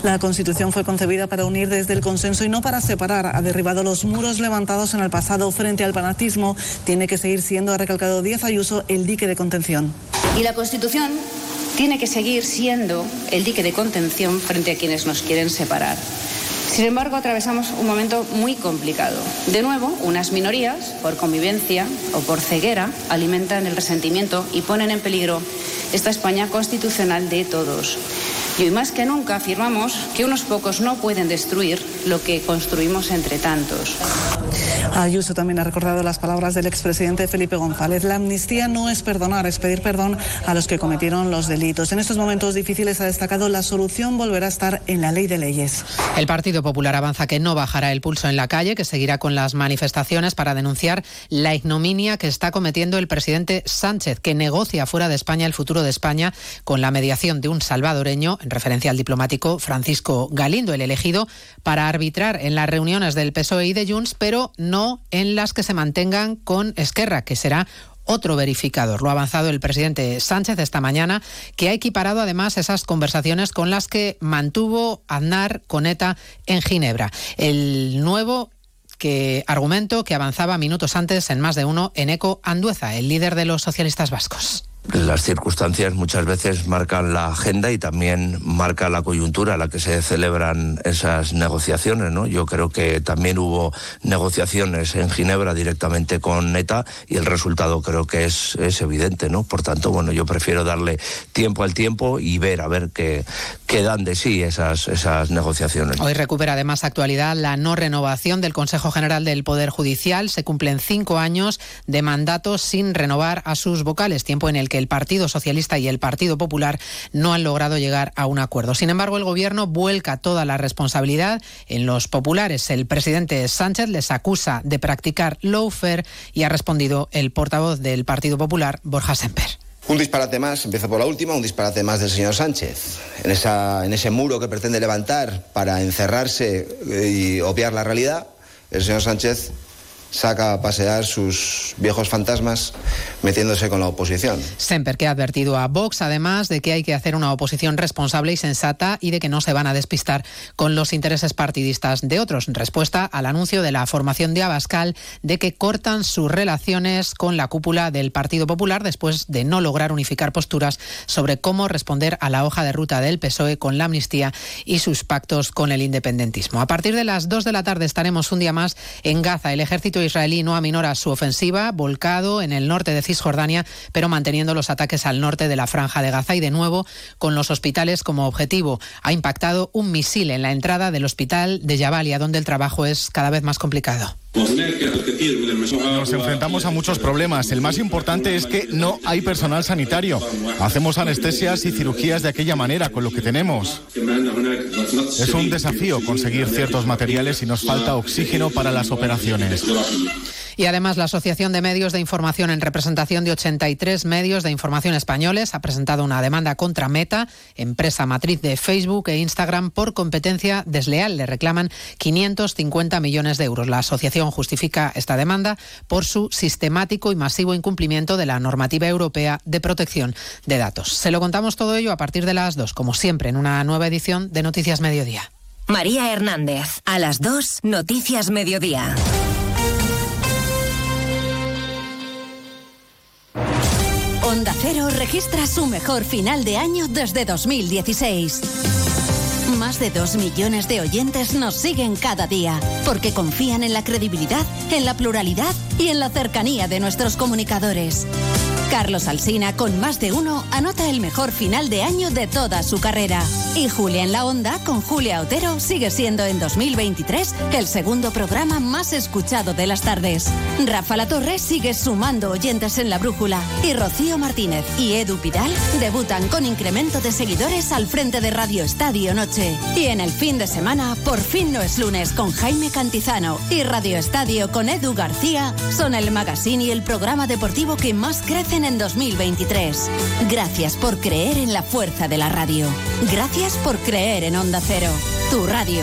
La Constitución fue concebida para unir desde el consenso y no para separar. Ha derribado los muros levantados en el pasado frente al fanatismo. Tiene que seguir siendo, ha recalcado Díaz Ayuso, el dique de contención. Y la Constitución tiene que seguir siendo el dique de contención frente a quienes nos quieren separar. Sin embargo, atravesamos un momento muy complicado. De nuevo, unas minorías, por convivencia o por ceguera, alimentan el resentimiento y ponen en peligro esta España constitucional de todos. Y hoy más que nunca afirmamos que unos pocos no pueden destruir lo que construimos entre tantos. Ayuso también ha recordado las palabras del expresidente Felipe González. La amnistía no es perdonar, es pedir perdón a los que cometieron los delitos. En estos momentos difíciles ha destacado la solución volverá a estar en la ley de leyes. El Partido Popular avanza que no bajará el pulso en la calle, que seguirá con las manifestaciones para denunciar la ignominia que está cometiendo el presidente Sánchez, que negocia fuera de España el futuro de España con la mediación de un salvadoreño en referencia al diplomático Francisco Galindo, el elegido para arbitrar en las reuniones del PSOE y de Junts, pero no en las que se mantengan con Esquerra, que será otro verificador. Lo ha avanzado el presidente Sánchez esta mañana, que ha equiparado además esas conversaciones con las que mantuvo Aznar con ETA en Ginebra. El nuevo argumento que avanzaba minutos antes en más de uno en Eco Andueza, el líder de los socialistas vascos. Las circunstancias muchas veces marcan la agenda y también marca la coyuntura a la que se celebran esas negociaciones. ¿no? Yo creo que también hubo negociaciones en Ginebra directamente con ETA y el resultado creo que es, es evidente. ¿no? Por tanto, bueno, yo prefiero darle tiempo al tiempo y ver a ver qué, qué dan de sí esas, esas negociaciones. Hoy recupera además actualidad la no renovación del Consejo General del Poder Judicial. Se cumplen cinco años de mandato sin renovar a sus vocales, tiempo en el que el Partido Socialista y el Partido Popular no han logrado llegar a un acuerdo. Sin embargo, el Gobierno vuelca toda la responsabilidad en los populares. El presidente Sánchez les acusa de practicar lawfare y ha respondido el portavoz del Partido Popular, Borja Semper. Un disparate más, empiezo por la última, un disparate más del señor Sánchez. En, ese muro que pretende levantar para encerrarse y obviar la realidad, el señor Sánchez saca a pasear sus viejos fantasmas metiéndose con la oposición. Semper, que ha advertido a Vox, además, de que hay que hacer una oposición responsable y sensata y de que no se van a despistar con los intereses partidistas de otros. Respuesta al anuncio de la formación de Abascal de que cortan sus relaciones con la cúpula del Partido Popular después de no lograr unificar posturas sobre cómo responder a la hoja de ruta del PSOE con la amnistía y sus pactos con el independentismo. A partir de las 2 de la tarde estaremos un día más en Gaza. El ejército israelí no aminora su ofensiva, volcado en el norte de Cisjordania, pero manteniendo los ataques al norte de la franja de Gaza y de nuevo con los hospitales como objetivo. Ha impactado un misil en la entrada del hospital de Jabalia, donde el trabajo es cada vez más complicado. Nos enfrentamos a muchos problemas. El más importante es que no hay personal sanitario. Hacemos anestesias y cirugías de aquella manera con lo que tenemos. Es un desafío conseguir ciertos materiales y nos falta oxígeno para las operaciones. Y además la Asociación de Medios de Información en representación de 83 medios de información españoles ha presentado una demanda contra Meta, empresa matriz de Facebook e Instagram, por competencia desleal. Le reclaman 550 millones de euros. La asociación justifica esta demanda por su sistemático y masivo incumplimiento de la normativa europea de protección de datos. Se lo contamos todo ello a partir de las 2, como siempre, en una nueva edición de Noticias Mediodía. María Hernández, a las 2, Noticias Mediodía. Onda Cero registra su mejor final de año desde 2016. Más de dos millones de oyentes nos siguen cada día porque confían en la credibilidad, en la pluralidad y en la cercanía de nuestros comunicadores. Carlos Alsina, con más de uno, anota el mejor final de año de toda su carrera. Y Julia en la Onda, con Julia Otero, sigue siendo en 2023 el segundo programa más escuchado de las tardes. Rafa La Torre sigue sumando oyentes en la brújula. Y Rocío Martínez y Edu Pidal debutan con incremento de seguidores al frente de Radio Estadio Noche. Y en el fin de semana, por fin no es lunes con Jaime Cantizano y Radio Estadio con Edu García son el magazine y el programa deportivo que más crecen en 2023. Gracias por creer en la fuerza de la radio. Gracias por creer en Onda Cero, tu radio.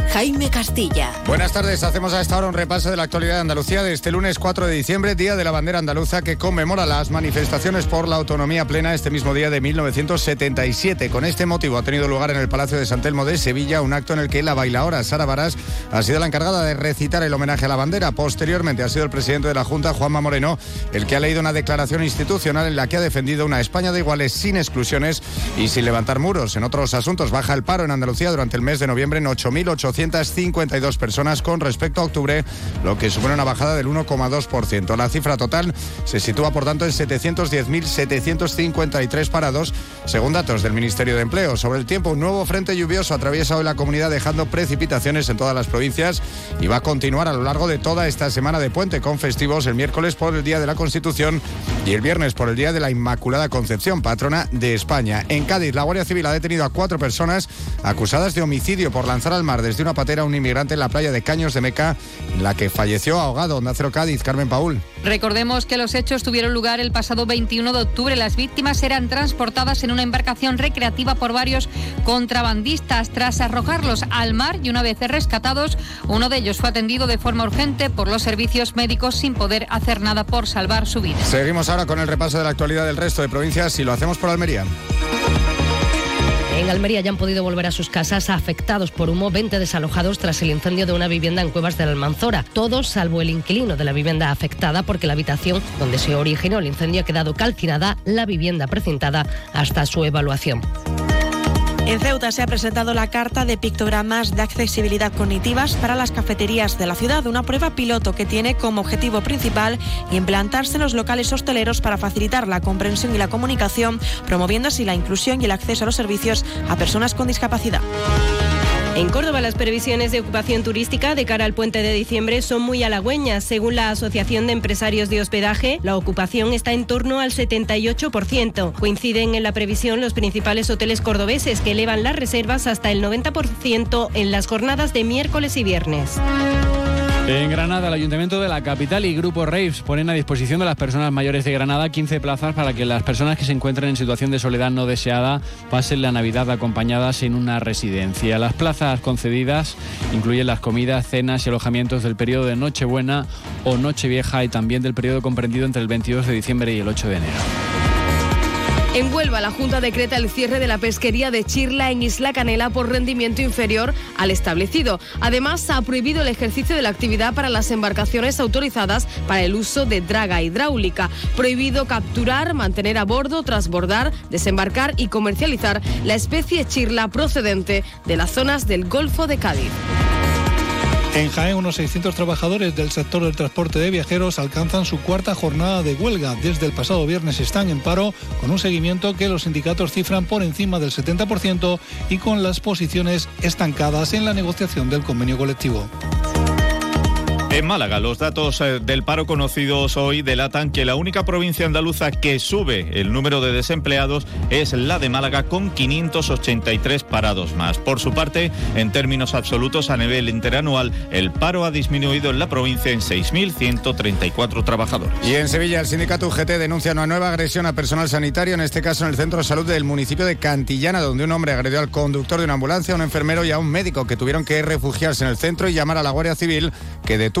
Jaime Castilla. Buenas tardes, hacemos a esta hora un repaso de la actualidad de Andalucía de este lunes 4 de diciembre, Día de la Bandera Andaluza, que conmemora las manifestaciones por la autonomía plena este mismo día de 1977. Con este motivo ha tenido lugar en el Palacio de San Telmo de Sevilla un acto en el que la bailaora Sara Barás ha sido la encargada de recitar el homenaje a la bandera. Posteriormente ha sido el presidente de la Junta, Juanma Moreno, el que ha leído una declaración institucional en la que ha defendido una España de iguales sin exclusiones y sin levantar muros. En otros asuntos, baja el paro en Andalucía durante el mes de noviembre en 8.852 personas con respecto a octubre, lo que supone una bajada del 1,2%. La cifra total se sitúa, por tanto, en 710.753 parados, según datos del Ministerio de Empleo. Sobre el tiempo, un nuevo frente lluvioso atraviesa hoy la comunidad dejando precipitaciones en todas las provincias y va a continuar a lo largo de toda esta semana de puente con festivos el miércoles por el Día de la Constitución y el viernes por el Día de la Inmaculada Concepción, patrona de España. En Cádiz, la Guardia Civil ha detenido a cuatro personas acusadas de homicidio por lanzar al mar desde una patera a un inmigrante en la playa de Caños de Meca, en la que falleció ahogado. Onda Cero Cádiz, Carmen Paul. Recordemos que los hechos tuvieron lugar el pasado 21 de octubre. Las víctimas eran transportadas en una embarcación recreativa por varios contrabandistas. Tras arrojarlos al mar y una vez rescatados, uno de ellos fue atendido de forma urgente por los servicios médicos sin poder hacer nada por salvar su vida. Seguimos ahora con el repaso de la actualidad del resto de provincias y lo hacemos por Almería. En Almería ya han podido volver a sus casas afectados por humo 20 desalojados tras el incendio de una vivienda en Cuevas de la Almanzora. Todos salvo el inquilino de la vivienda afectada porque la habitación donde se originó el incendio ha quedado calcinada, la vivienda precintada hasta su evaluación. En Ceuta se ha presentado la carta de pictogramas de accesibilidad cognitivas para las cafeterías de la ciudad, una prueba piloto que tiene como objetivo principal implantarse en los locales hosteleros para facilitar la comprensión y la comunicación, promoviendo así la inclusión y el acceso a los servicios a personas con discapacidad. En Córdoba las previsiones de ocupación turística de cara al puente de diciembre son muy halagüeñas. Según la Asociación de Empresarios de Hospedaje, la ocupación está en torno al 78%. Coinciden en la previsión los principales hoteles cordobeses que elevan las reservas hasta el 90% en las jornadas de miércoles y viernes. En Granada, el Ayuntamiento de la capital y Grupo Raves ponen a disposición de las personas mayores de Granada 15 plazas para que las personas que se encuentren en situación de soledad no deseada pasen la Navidad acompañadas en una residencia. Las plazas concedidas incluyen las comidas, cenas y alojamientos del periodo de Nochebuena o Nochevieja y también del periodo comprendido entre el 22 de diciembre y el 8 de enero. En Huelva, la Junta decreta el cierre de la pesquería de Chirla en Isla Canela por rendimiento inferior al establecido. Además, ha prohibido el ejercicio de la actividad para las embarcaciones autorizadas para el uso de draga hidráulica. Prohibido capturar, mantener a bordo, transbordar, desembarcar y comercializar la especie Chirla procedente de las zonas del Golfo de Cádiz. En Jaén, unos 600 trabajadores del sector del transporte de viajeros alcanzan su cuarta jornada de huelga. Desde el pasado viernes están en paro con un seguimiento que los sindicatos cifran por encima del 70% y con las posiciones estancadas en la negociación del convenio colectivo. En Málaga, los datos eh, del paro conocidos hoy delatan que la única provincia andaluza que sube el número de desempleados es la de Málaga con 583 parados más. Por su parte, en términos absolutos a nivel interanual, el paro ha disminuido en la provincia en 6.134 trabajadores. Y en Sevilla, el sindicato UGT denuncia una nueva agresión a personal sanitario, en este caso en el centro de salud del municipio de Cantillana, donde un hombre agredió al conductor de una ambulancia, a un enfermero y a un médico que tuvieron que refugiarse en el centro y llamar a la Guardia Civil que detuvo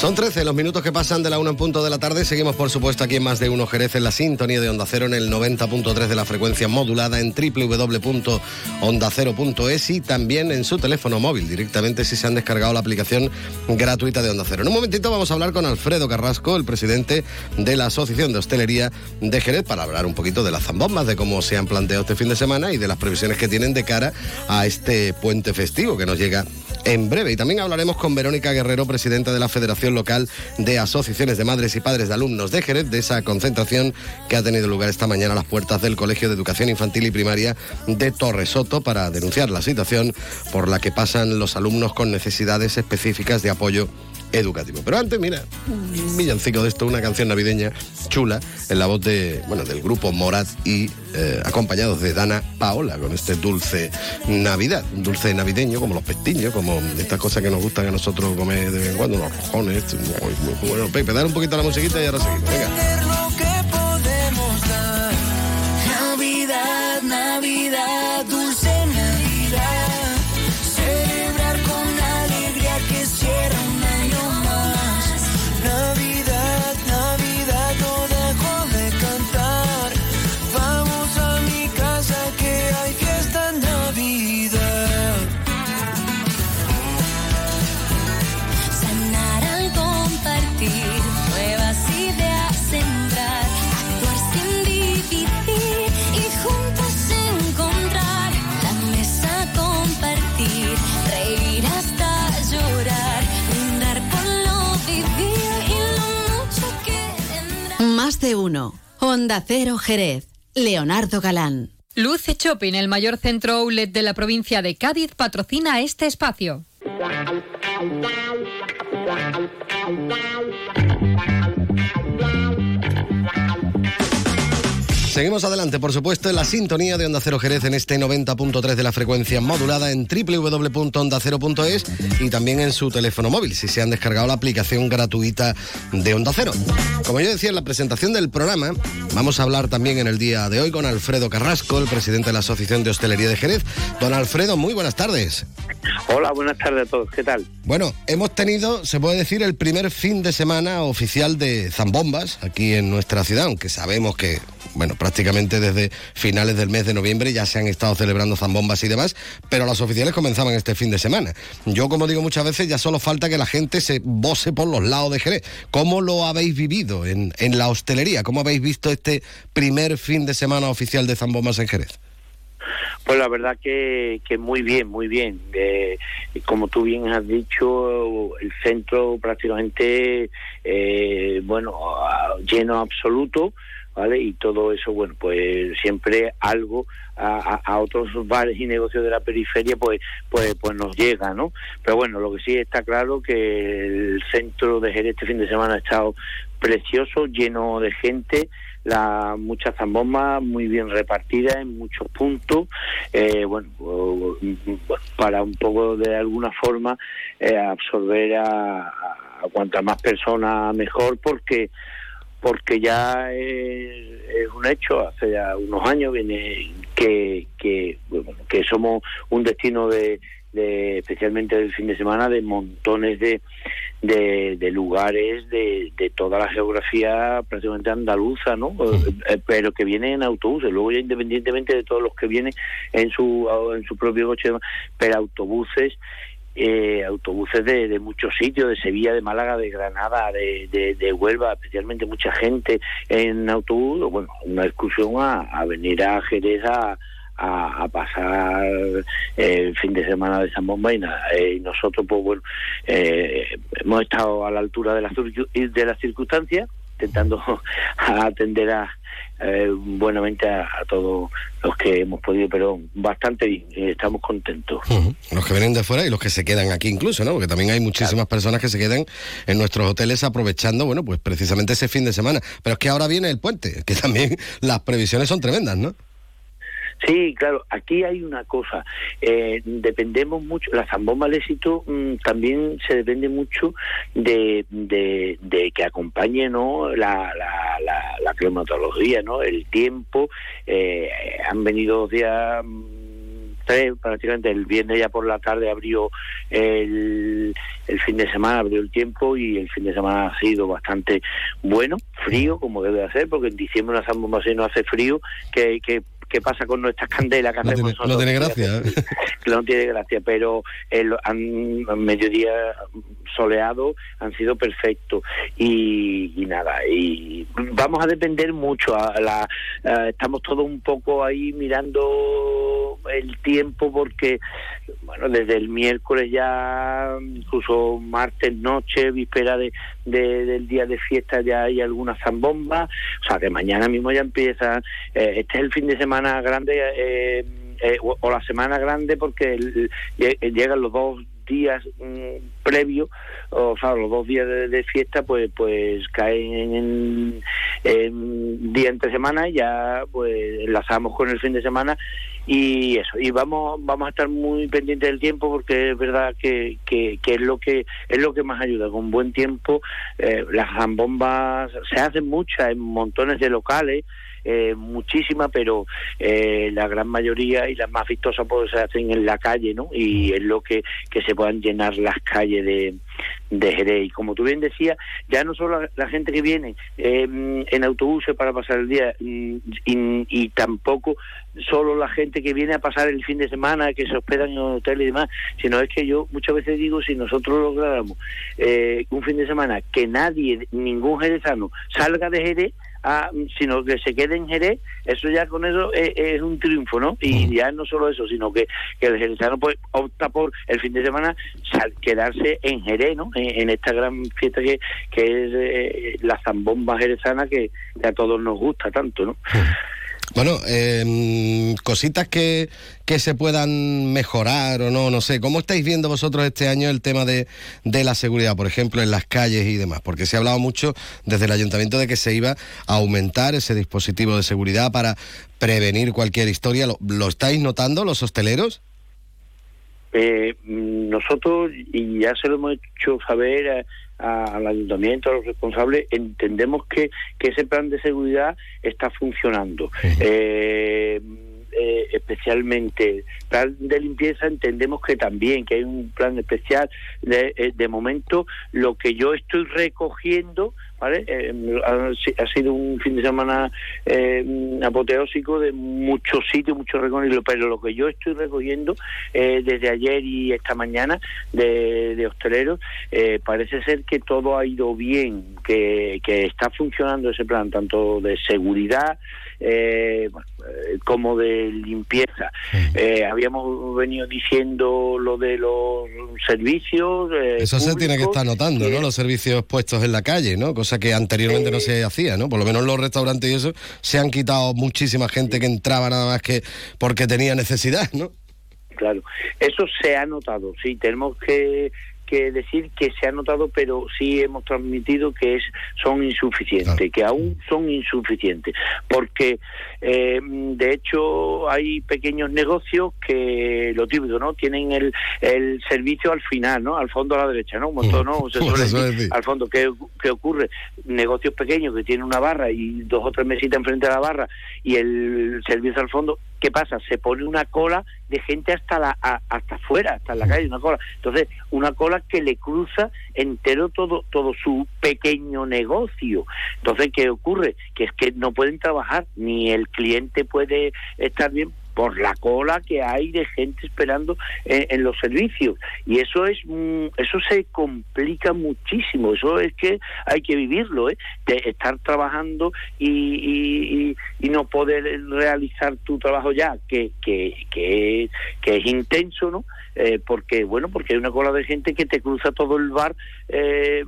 Son 13 los minutos que pasan de la 1 en punto de la tarde. Seguimos, por supuesto, aquí en Más de Uno Jerez, en la sintonía de Onda Cero, en el 90.3 de la frecuencia modulada, en www.ondacero.es y también en su teléfono móvil, directamente si se han descargado la aplicación gratuita de Onda Cero. En un momentito vamos a hablar con Alfredo Carrasco, el presidente de la Asociación de Hostelería de Jerez, para hablar un poquito de las zambombas, de cómo se han planteado este fin de semana y de las previsiones que tienen de cara a este puente festivo que nos llega en breve. Y también hablaremos con Verónica Guerrero, presidenta de la Federación Local de Asociaciones de Madres y Padres de Alumnos de Jerez, de esa concentración que ha tenido lugar esta mañana a las puertas del Colegio de Educación Infantil y Primaria de Torresoto para denunciar la situación por la que pasan los alumnos con necesidades específicas de apoyo educativo. Pero antes, mira, un villancico de esto, una canción navideña chula, en la voz de, bueno, del grupo Morat y eh, acompañados de Dana Paola, con este dulce Navidad, un dulce navideño, como los pestiños, como estas cosas que nos gustan a nosotros comer de vez en cuando, los muy, muy bueno. Pepe, dar un poquito la musiquita y ahora seguimos. Venga. Onda Cero Jerez. Leonardo Galán. Luce Shopping, el mayor centro outlet de la provincia de Cádiz, patrocina este espacio. Seguimos adelante, por supuesto, en la sintonía de Onda Cero Jerez en este 90.3 de la frecuencia modulada en www.ondacero.es y también en su teléfono móvil, si se han descargado la aplicación gratuita de Onda Cero. Como yo decía en la presentación del programa, vamos a hablar también en el día de hoy con Alfredo Carrasco, el presidente de la Asociación de Hostelería de Jerez. Don Alfredo, muy buenas tardes. Hola, buenas tardes a todos. ¿Qué tal? Bueno, hemos tenido, se puede decir, el primer fin de semana oficial de zambombas aquí en nuestra ciudad, aunque sabemos que, bueno, prácticamente desde finales del mes de noviembre ya se han estado celebrando zambombas y demás, pero las oficiales comenzaban este fin de semana. Yo, como digo muchas veces, ya solo falta que la gente se bose por los lados de Jerez. ¿Cómo lo habéis vivido en, en la hostelería? ¿Cómo habéis visto este primer fin de semana oficial de zambombas en Jerez? Pues la verdad que, que muy bien, muy bien. Eh, como tú bien has dicho, el centro prácticamente, eh, bueno, lleno absoluto. ¿Vale? Y todo eso, bueno, pues siempre algo a, otros bares y negocios de la periferia, pues, pues, pues nos llega, ¿no? Pero bueno, lo que sí está claro que el centro de Jerez este fin de semana ha estado precioso, lleno de gente, la muchas zambombas muy bien repartidas en muchos puntos eh, bueno, para un poco de alguna forma eh, absorber a, a cuantas más personas mejor porque porque ya es, es, un hecho hace ya unos años viene que que, bueno, que somos un destino de de, especialmente del fin de semana, de montones de, de, de lugares de, de, toda la geografía prácticamente andaluza, ¿no? Eh, pero que vienen en autobuses, luego ya independientemente de todos los que vienen en su, en su propio coche, pero autobuses eh, autobuses de, muchos sitios, de Sevilla, de Málaga, de Granada, de, Huelva, especialmente mucha gente en autobús, bueno, una excursión a, a venir a Jerez a, pasar el fin de semana de San Bomba y, nada, eh, y nosotros pues bueno eh, hemos estado a la altura de las de las circunstancias intentando atender a eh, buenamente a, a, todos los que hemos podido, pero bastante bien, estamos contentos. Uh -huh. Los que vienen de fuera y los que se quedan aquí incluso, ¿no? Porque también hay muchísimas claro. personas que se quedan en nuestros hoteles aprovechando, bueno, pues precisamente ese fin de semana. Pero es que ahora viene el puente, que también las previsiones son tremendas, ¿no? Sí, claro, aquí hay una cosa, eh, dependemos mucho, la zambomba al éxito mmm, también se depende mucho de, de, de que acompañe ¿no? la, la, la, climatología, ¿no? el tiempo, eh, han venido días tres, prácticamente el viernes ya por la tarde abrió el, el fin de semana, abrió el tiempo y el fin de semana ha sido bastante bueno, frío como debe hacer, porque en diciembre una zambomba no hace frío, que, que qué pasa con nuestras candelas que no hacemos tiene, No tiene gracia. ¿eh? no tiene gracia, pero el han, mediodía soleado han sido perfectos y, y, nada y vamos a depender mucho a la, a, estamos todos un poco ahí mirando el tiempo porque bueno desde el miércoles ya incluso martes noche víspera de, de del día de fiesta ya hay algunas zambombas. O sea que mañana mismo ya empieza eh, este es el fin de semana grande eh, eh, o, o, la semana grande porque el, llegan los dos días mmm, previos, o sea, los dos días de, fiesta, pues pues caen en, en día entre semana ya pues enlazamos con el fin de semana y eso y vamos vamos a estar muy pendientes del tiempo porque es verdad que, que, que es lo que es lo que más ayuda. Con buen tiempo eh, las zambombas se hacen muchas en montones de locales eh, muchísimas, pero eh, la gran mayoría y las más vistosas pues se hacen en la calle, ¿no? Y es lo que, que se puedan llenar las calles de, de Jerez. Y como tú bien decías, ya no solo la, la gente que viene eh, en autobuses para pasar el día y, y, y, tampoco solo la gente que viene a pasar el fin de semana, que se hospedan en hoteles y demás, sino es que yo muchas veces digo, si nosotros lográramos eh, un fin de semana que nadie, ningún jerezano salga de Jerez, a, sino que se quede en Jerez, eso ya con eso es, un triunfo, ¿no? Y ya no solo eso, sino que, que el jerezano pues opta por el fin de semana quedarse en Jerez, ¿no? En, esta gran fiesta que, que es eh, la zambomba jerezana que, a todos nos gusta tanto, ¿no? Bueno, eh, cositas que, que se puedan mejorar o no, no sé. ¿Cómo estáis viendo vosotros este año el tema de, de la seguridad, por ejemplo, en las calles y demás? Porque se ha hablado mucho desde el ayuntamiento de que se iba a aumentar ese dispositivo de seguridad para prevenir cualquier historia. ¿Lo, estáis notando los hosteleros? Eh, nosotros, y ya se lo hemos hecho saber al ayuntamiento, a los responsables, entendemos que, que ese plan de seguridad está funcionando. Eh, eh, especialmente plan de limpieza entendemos que también que hay un plan especial de, eh, de momento lo que yo estoy recogiendo ¿vale? Eh, ha, sido un fin de semana eh, apoteósico de muchos sitios, muchos recorridos, pero lo que yo estoy recogiendo eh, desde ayer y esta mañana de, de hosteleros, eh, parece ser que todo ha ido bien, que, que está funcionando ese plan, tanto de seguridad, eh, como de limpieza. Eh, habíamos venido diciendo lo de los servicios. Eso se tiene que estar notando, ¿no? Los servicios puestos en la calle, ¿no? Cosa que anteriormente no se hacía, ¿no? Por lo menos los restaurantes y eso se han quitado muchísima gente que entraba nada más que porque tenía necesidad, ¿no? Claro, eso se ha notado, sí, tenemos que que decir que se ha notado, pero sí hemos transmitido que es son insuficientes, que aún son insuficientes, porque eh, de hecho hay pequeños negocios que lo típico, ¿no? Tienen el, el servicio al final, ¿no? Al fondo a la derecha, ¿no? Un montón, ¿no? Se suele al fondo. ¿Qué, ¿Qué ocurre? Negocios pequeños que tienen una barra y dos o tres mesitas enfrente de la barra y el servicio al fondo, ¿qué pasa? Se pone una cola de gente hasta la hasta afuera, hasta la calle, una cola. Entonces, una cola que le cruza entero todo todo su pequeño negocio. Entonces, ¿qué ocurre? Que es que no pueden trabajar, ni el cliente puede estar bien por la cola que hay de gente esperando en, los servicios. Y eso es mm, eso se complica muchísimo. Eso es que hay que vivirlo ¿eh? de estar trabajando y, y, no poder realizar tu trabajo ya que que, que, que es intenso no eh, porque bueno porque hay una cola de gente que te cruza todo el bar eh,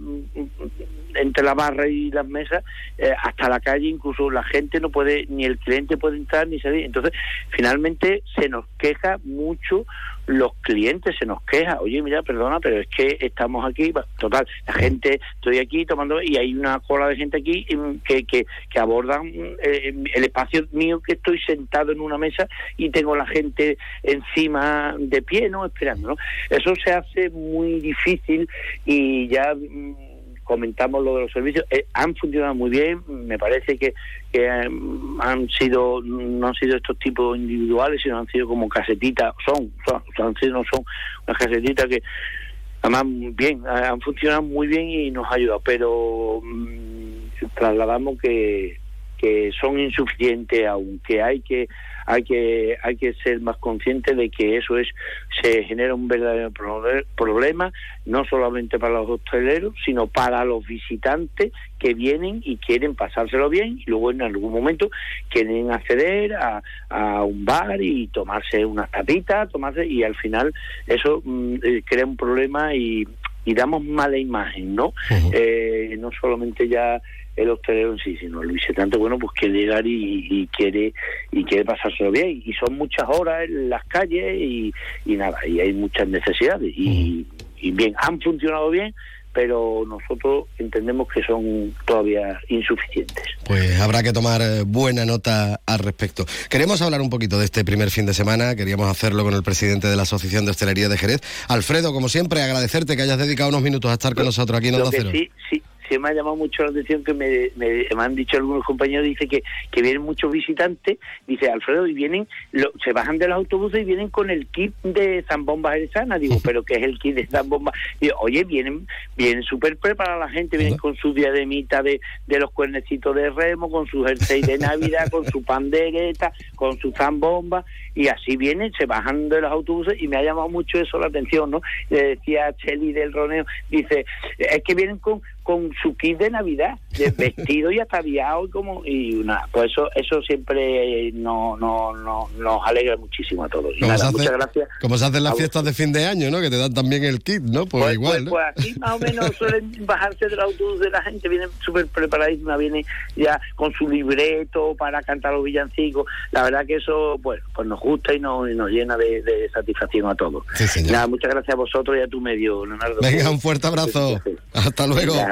entre la barra y las mesas eh, hasta la calle incluso la gente no puede ni el cliente puede entrar ni salir. Entonces finalmente se nos queja mucho los clientes se nos queja oye mira perdona pero es que estamos aquí total la gente estoy aquí tomando y hay una cola de gente aquí mm, que que, que abordan eh, el espacio mío que estoy sentado en una mesa y tengo la gente encima de pie no esperando no eso se hace muy difícil y ya mm, comentamos lo de los servicios, eh, han funcionado muy bien, me parece que, em, han sido, no han sido estos tipos individuales, sino han sido como casetitas, son, son, han sido, son unas casetitas que además bien, han funcionado muy bien y nos ha ayudado, pero mm, trasladamos que, que son insuficientes, aunque hay que hay que hay que ser más consciente de que eso es se genera un verdadero problema no solamente para los hosteleros sino para los visitantes que vienen y quieren pasárselo bien y luego en algún momento quieren acceder a, a un bar y tomarse una tapita tomarse y al final eso mm, eh, crea un problema y, y damos mala imagen no eh, no solamente ya el hostelero en sí, sino el visitante, bueno, pues quiere llegar y, quiere y quiere pasárselo bien. Y son muchas horas en las calles y, nada, y hay muchas necesidades. Y, bien, han funcionado bien, pero nosotros entendemos que son todavía insuficientes. Pues habrá que tomar eh, buena nota al respecto. Queremos hablar un poquito de este primer fin de semana, queríamos hacerlo con el presidente de la Asociación de Hostelería de Jerez. Alfredo, como siempre, agradecerte que hayas dedicado unos minutos a estar con nosotros aquí en Onda Cero. Sí, sí, me ha llamado mucho la atención que me, me, han dicho algunos compañeros, dice que, que vienen muchos visitantes, dice Alfredo, y vienen, se bajan de los autobuses y vienen con el kit de zambomba jerezana, digo, pero ¿qué es el kit de zambomba? Digo, oye, vienen, vienen súper preparados la gente, vienen con su diademita de, de los cuernecitos de remo, con su jersey de Navidad, con su pandereta, con su zambomba, y así vienen, se bajan de los autobuses y me ha llamado mucho eso la atención, ¿no? Le decía Cheli del Roneo, dice, es que vienen con con su kit de Navidad, de vestido y ataviado y como y una, pues eso eso siempre no, no, no nos alegra muchísimo a todos. Y nada, hace- muchas gracias. Como se hacen las fiestas de fin de año, ¿no? Que te dan también el kit, ¿no? Pues, Pues, igual, pues, ¿no? pues aquí más o menos suelen bajarse del autobús de la gente, vienen súper preparadísima, viene ya con su libreto para cantar los villancicos. La verdad que eso, bueno, pues nos gusta y nos, y nos llena de, de satisfacción a todos. Sí, señor. Nada, muchas gracias a vosotros y a tu medio, Leonardo. Venga, un fuerte abrazo. Hasta luego. Venga,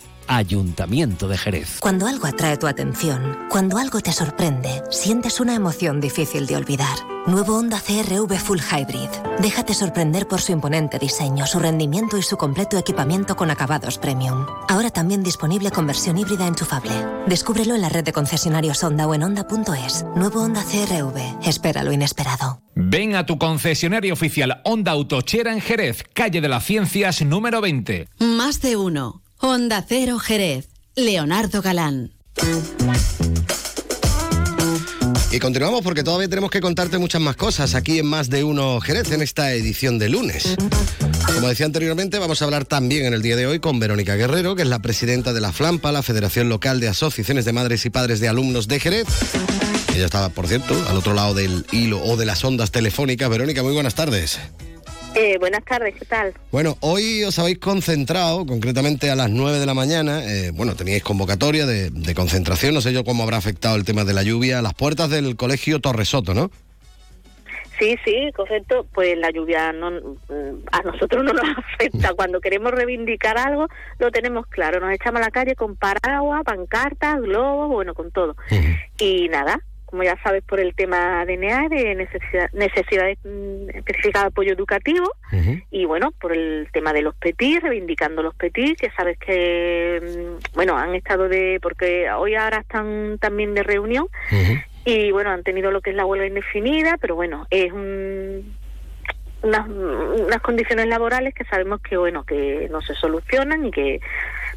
Ayuntamiento de Jerez. Cuando algo atrae tu atención, cuando algo te sorprende, sientes una emoción difícil de olvidar. Nuevo Honda CRV Full Hybrid. Déjate sorprender por su imponente diseño, su rendimiento y su completo equipamiento con acabados premium. Ahora también disponible con versión híbrida enchufable. Descúbrelo en la red de concesionarios Honda o en Honda.es. Nuevo Honda CRV. Espera lo inesperado. Ven a tu concesionario oficial Honda Autochera en Jerez, calle de las Ciencias número 20. Más de uno. Onda Cero Jerez. Leonardo Galán. Y continuamos porque todavía tenemos que contarte muchas más cosas aquí en Más de Uno Jerez en esta edición de lunes. Como decía anteriormente, vamos a hablar también en el día de hoy con Verónica Guerrero, que es la presidenta de la FLAMPA, la Federación Local de Asociaciones de Madres y Padres de Alumnos de Jerez. Ella estaba, por cierto, al otro lado del hilo o de las ondas telefónicas. Verónica, muy buenas tardes. Eh, buenas tardes, ¿qué tal? Bueno, hoy os habéis concentrado, concretamente a las 9 de la mañana, eh, bueno, teníais convocatoria de, de concentración, no sé yo cómo habrá afectado el tema de la lluvia, a las puertas del colegio Torresoto, ¿no? Sí, sí, correcto. Pues la lluvia no, mm, a nosotros no nos afecta. Cuando queremos reivindicar algo, lo tenemos claro. Nos echamos a la calle con paraguas, pancartas, globos, bueno, con todo. Y nada, como ya sabes, por el tema de NEA, de necesidad, necesidad de, mm, específica de apoyo educativo, y bueno, por el tema de los PETI, reivindicando los PETI, que sabes que, mm, bueno, han estado de, porque hoy ahora están también de reunión, y bueno, han tenido lo que es la huelga indefinida, pero bueno, es un, unas, unas condiciones laborales que sabemos que bueno, que no se solucionan y que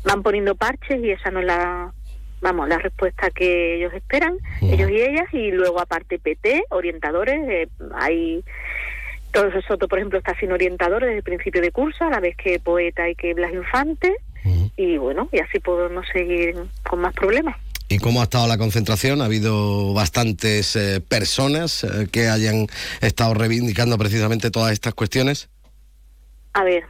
van poniendo parches y esa no es la vamos, la respuesta que ellos esperan, ellos y ellas, y luego aparte PT, orientadores, eh, hay todo Soto, por ejemplo, está sin orientadores desde el principio de curso, a la vez que Poeta y que Blas Infante, y bueno, y así podemos seguir con más problemas. ¿Y cómo ha estado la concentración? ¿Ha habido bastantes eh, personas eh, que hayan estado reivindicando precisamente todas estas cuestiones? A ver,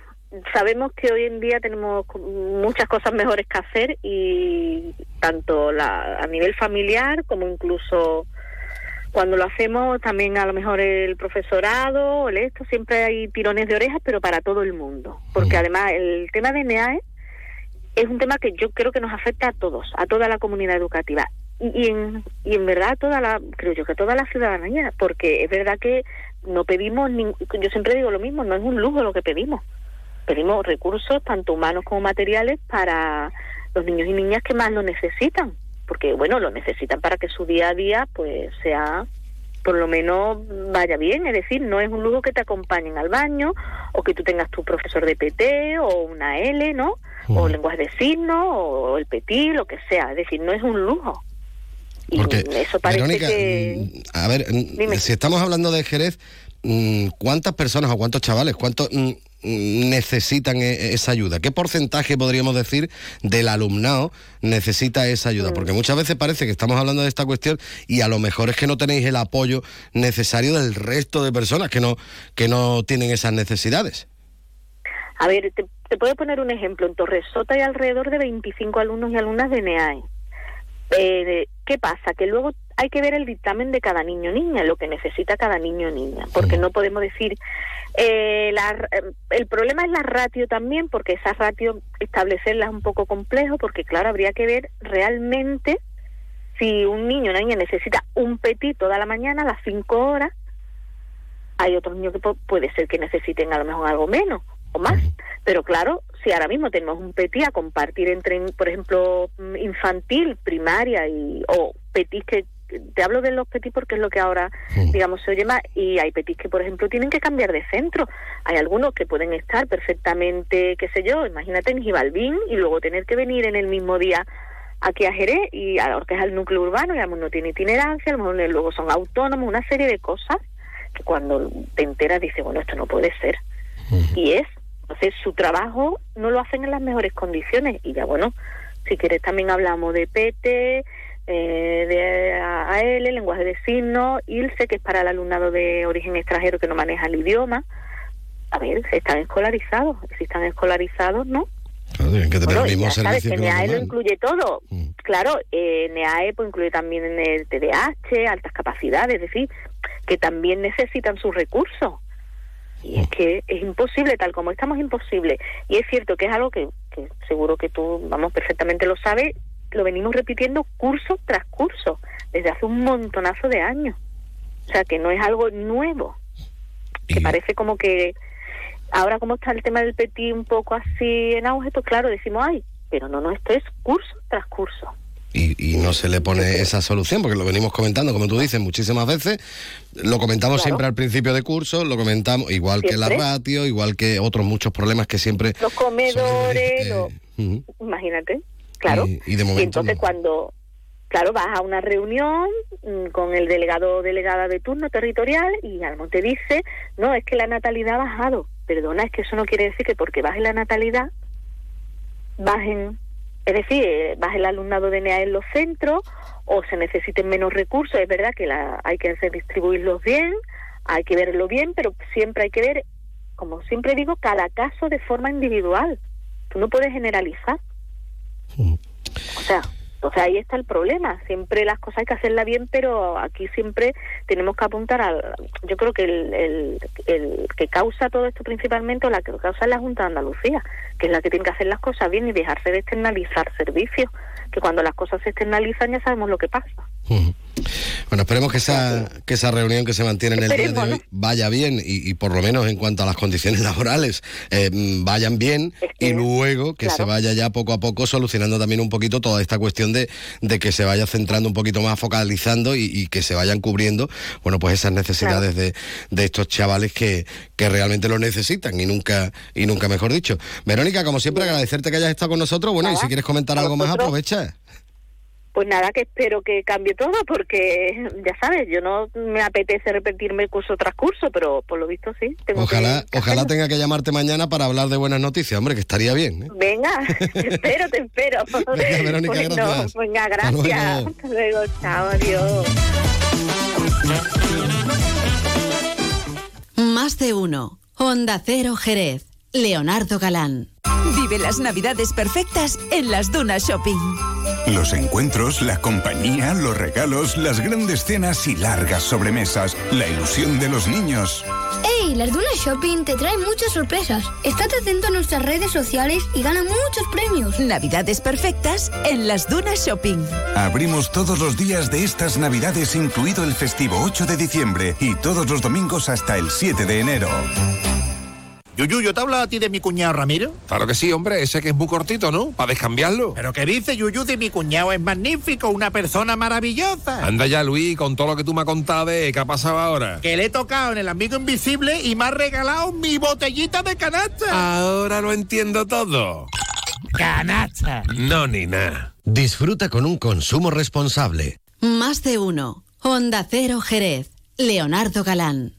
sabemos que hoy en día tenemos muchas cosas mejores que hacer y tanto la, a nivel familiar como incluso cuando lo hacemos también a lo mejor el profesorado, el esto, siempre hay tirones de orejas, pero para todo el mundo. Porque además el tema de NEAE es un tema que yo creo que nos afecta a todos, a toda la comunidad educativa. Y, y en, y en verdad toda la, creo yo que a toda la ciudadanía, porque es verdad que no pedimos, ni, yo siempre digo lo mismo, no es un lujo lo que pedimos. Pedimos recursos, tanto humanos como materiales, para los niños y niñas que más lo necesitan. Porque, bueno, lo necesitan para que su día a día, pues, sea, por lo menos, vaya bien. Es decir, no es un lujo que te acompañen al baño, o que tú tengas tu profesor de PT, o una L, ¿no? O lenguaje de signos, o el petit, lo que sea. Es decir, no es un lujo. Y Porque, eso parece Verónica, que... mm, a ver, mm, si estamos hablando de Jerez, mm, ¿cuántas personas o cuántos chavales, cuántos necesitan e- esa ayuda? ¿Qué porcentaje podríamos decir del alumnado necesita esa ayuda? Porque muchas veces parece que estamos hablando de esta cuestión y a lo mejor es que no tenéis el apoyo necesario del resto de personas que no, que no tienen esas necesidades. A ver, te, te puedo poner un ejemplo. En Torresota hay alrededor de 25 alumnos y alumnas de NEAE. Eh, ¿Qué pasa? Que luego hay que ver el dictamen de cada niño niña, lo que necesita cada niño niña, porque no podemos decir Eh, la- eh, el problema es la ratio también, porque esa ratio establecerla es un poco complejo, porque claro, habría que ver realmente si un niño o una niña necesita un petit toda la mañana a las 5 horas, hay otros niños que pu- puede ser que necesiten a lo mejor algo menos o más. Pero claro, si ahora mismo tenemos un petit a compartir entre, por ejemplo, mm, infantil, primaria y o petit que te hablo de los petits porque es lo que ahora, digamos, se oye más. Y hay petits que, por ejemplo, tienen que cambiar de centro. Hay algunos que pueden estar perfectamente, qué sé yo, imagínate en Gibalbín y luego tener que venir en el mismo día aquí a Jerez y a que es el núcleo urbano y a lo mejor no tiene itinerancia, a lo mejor luego son autónomos, una serie de cosas que cuando te enteras dices, bueno, esto no puede ser. Y es, entonces su trabajo no lo hacen en las mejores condiciones y ya bueno, si quieres también hablamos de PT, eh, de AL, lenguaje de signos, ILSE, que es para el alumnado de origen extranjero que no maneja el idioma. A ver, están escolarizados, si están escolarizados, ¿no? Claro, tienen que tener Bueno, el mismo servicio que que los NEAE lo incluye todo. Claro, eh, NEAE pues, incluye también el TDAH, altas capacidades, es decir, que también necesitan sus recursos. Y es que es imposible, tal como estamos, imposible. Y es cierto que es algo que, que seguro que tú, vamos, perfectamente lo sabes, lo venimos repitiendo curso tras curso, desde hace un montonazo de años. O sea, que no es algo nuevo. Que parece como que ahora como está el tema del petit un poco así en auge, pues claro, decimos, ay, pero no, no, esto es curso tras curso. y, y no se le pone esa solución, porque lo venimos comentando, como tú dices, muchísimas veces. Lo comentamos Claro. siempre al principio de curso, lo comentamos igual que la ratio, igual que otros muchos problemas que siempre... Los comedores, los- Ujú. imagínate, claro. Y, y de momento entonces no. cuando, claro, vas a una reunión mm, con el delegado o delegada de turno territorial y algo te dice, no, es que la natalidad ha bajado. Perdona, es que eso no quiere decir que porque baje la natalidad, bajen, es decir, eh, baje el alumnado de NEA en los centros o se necesiten menos recursos. Es verdad que la, hay que hacer distribuirlos bien, hay que verlo bien, pero siempre hay que ver, como siempre digo, cada caso de forma individual. Tú no puedes generalizar. O sea, entonces ahí está el problema. Siempre las cosas hay que hacerlas bien, pero aquí siempre tenemos que apuntar al. Yo creo que el, el, el que causa todo esto principalmente, o la que causa es la Junta de Andalucía, que es la que tiene que hacer las cosas bien y dejarse de externalizar servicios. Que cuando las cosas se externalizan ya sabemos lo que pasa. Bueno, esperemos que esa, que esa reunión que se mantiene en el día de hoy vaya bien y, y por lo menos en cuanto a las condiciones laborales eh, vayan bien y luego que claro. se vaya ya poco a poco solucionando también un poquito toda esta cuestión de, de que se vaya centrando un poquito más, focalizando y, y que se vayan cubriendo, bueno, pues esas necesidades de, de estos chavales que, que realmente lo necesitan y nunca, y nunca mejor dicho. Verónica, como siempre, agradecerte que hayas estado con nosotros. Bueno, y si quieres comentar algo más, aprovecha. Pues nada, que espero que cambie todo, porque ya sabes, yo no me apetece repetirme curso tras curso, pero por lo visto sí. Tengo Ojalá, que- ojalá tenga que llamarte mañana para hablar de buenas noticias, hombre, que estaría bien. ¿eh? Venga, te espero, te espero. Venga, Verónica, Bueno, gracias. Venga, Hasta gracias. luego. Hasta luego, chao, adiós. Más de uno. Honda Cero Jerez. Leonardo Galán. Vive las navidades perfectas en las Dunas Shopping. Los encuentros, la compañía, los regalos, las grandes cenas y largas sobremesas, la ilusión de los niños. ¡Ey! Las Dunas Shopping te traen muchas sorpresas. Estate atento a nuestras redes sociales y gana muchos premios. Navidades perfectas en las Dunas Shopping. Abrimos todos los días de estas navidades, incluido el festivo 8 de diciembre y todos los domingos hasta el 7 de enero. Yuyu, ¿yo te he hablado a ti de mi cuñado Ramiro? Claro que sí, hombre, ese que es muy cortito, ¿no? Para descambiarlo. ¿Pero qué dice Yuyu de mi cuñado? Es magnífico, una persona maravillosa. Anda ya, Luis, con todo lo que tú me has contado de qué ha pasado ahora. Que le he tocado en el amigo invisible y me ha regalado mi botellita de canasta. Ahora lo entiendo todo. Canasta. No, ni nada. Disfruta con un consumo responsable. Más de uno. Honda Cero Jerez. Leonardo Galán.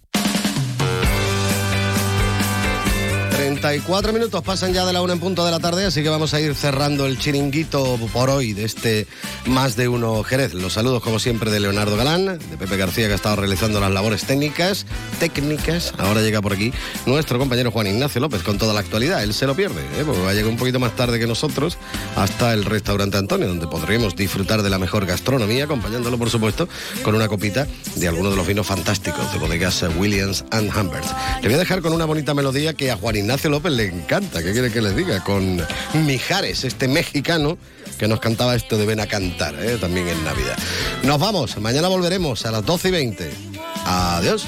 34 minutos pasan ya de la una en punto de la tarde, así que vamos a ir cerrando el chiringuito por hoy de este Más de Uno Jerez. Los saludos, como siempre, de Leonardo Galán, de Pepe García, que ha estado realizando las labores técnicas. Técnicas. Ahora llega por aquí nuestro compañero Juan Ignacio López con toda la actualidad. Él se lo pierde, ¿eh? porque va a llegar un poquito más tarde que nosotros hasta el restaurante Antonio, donde podremos disfrutar de la mejor gastronomía, acompañándolo, por supuesto, con una copita de algunos de los vinos fantásticos de bodegas Williams and Humbert. Le voy a dejar con una bonita melodía que a Juan Ignacio Le encanta. ¿Qué quiere que les diga? Con Mijares, este mexicano que nos cantaba esto de Ven a cantar, ¿eh? también en Navidad. Nos vamos, mañana volveremos a las 12 y 20. Adiós.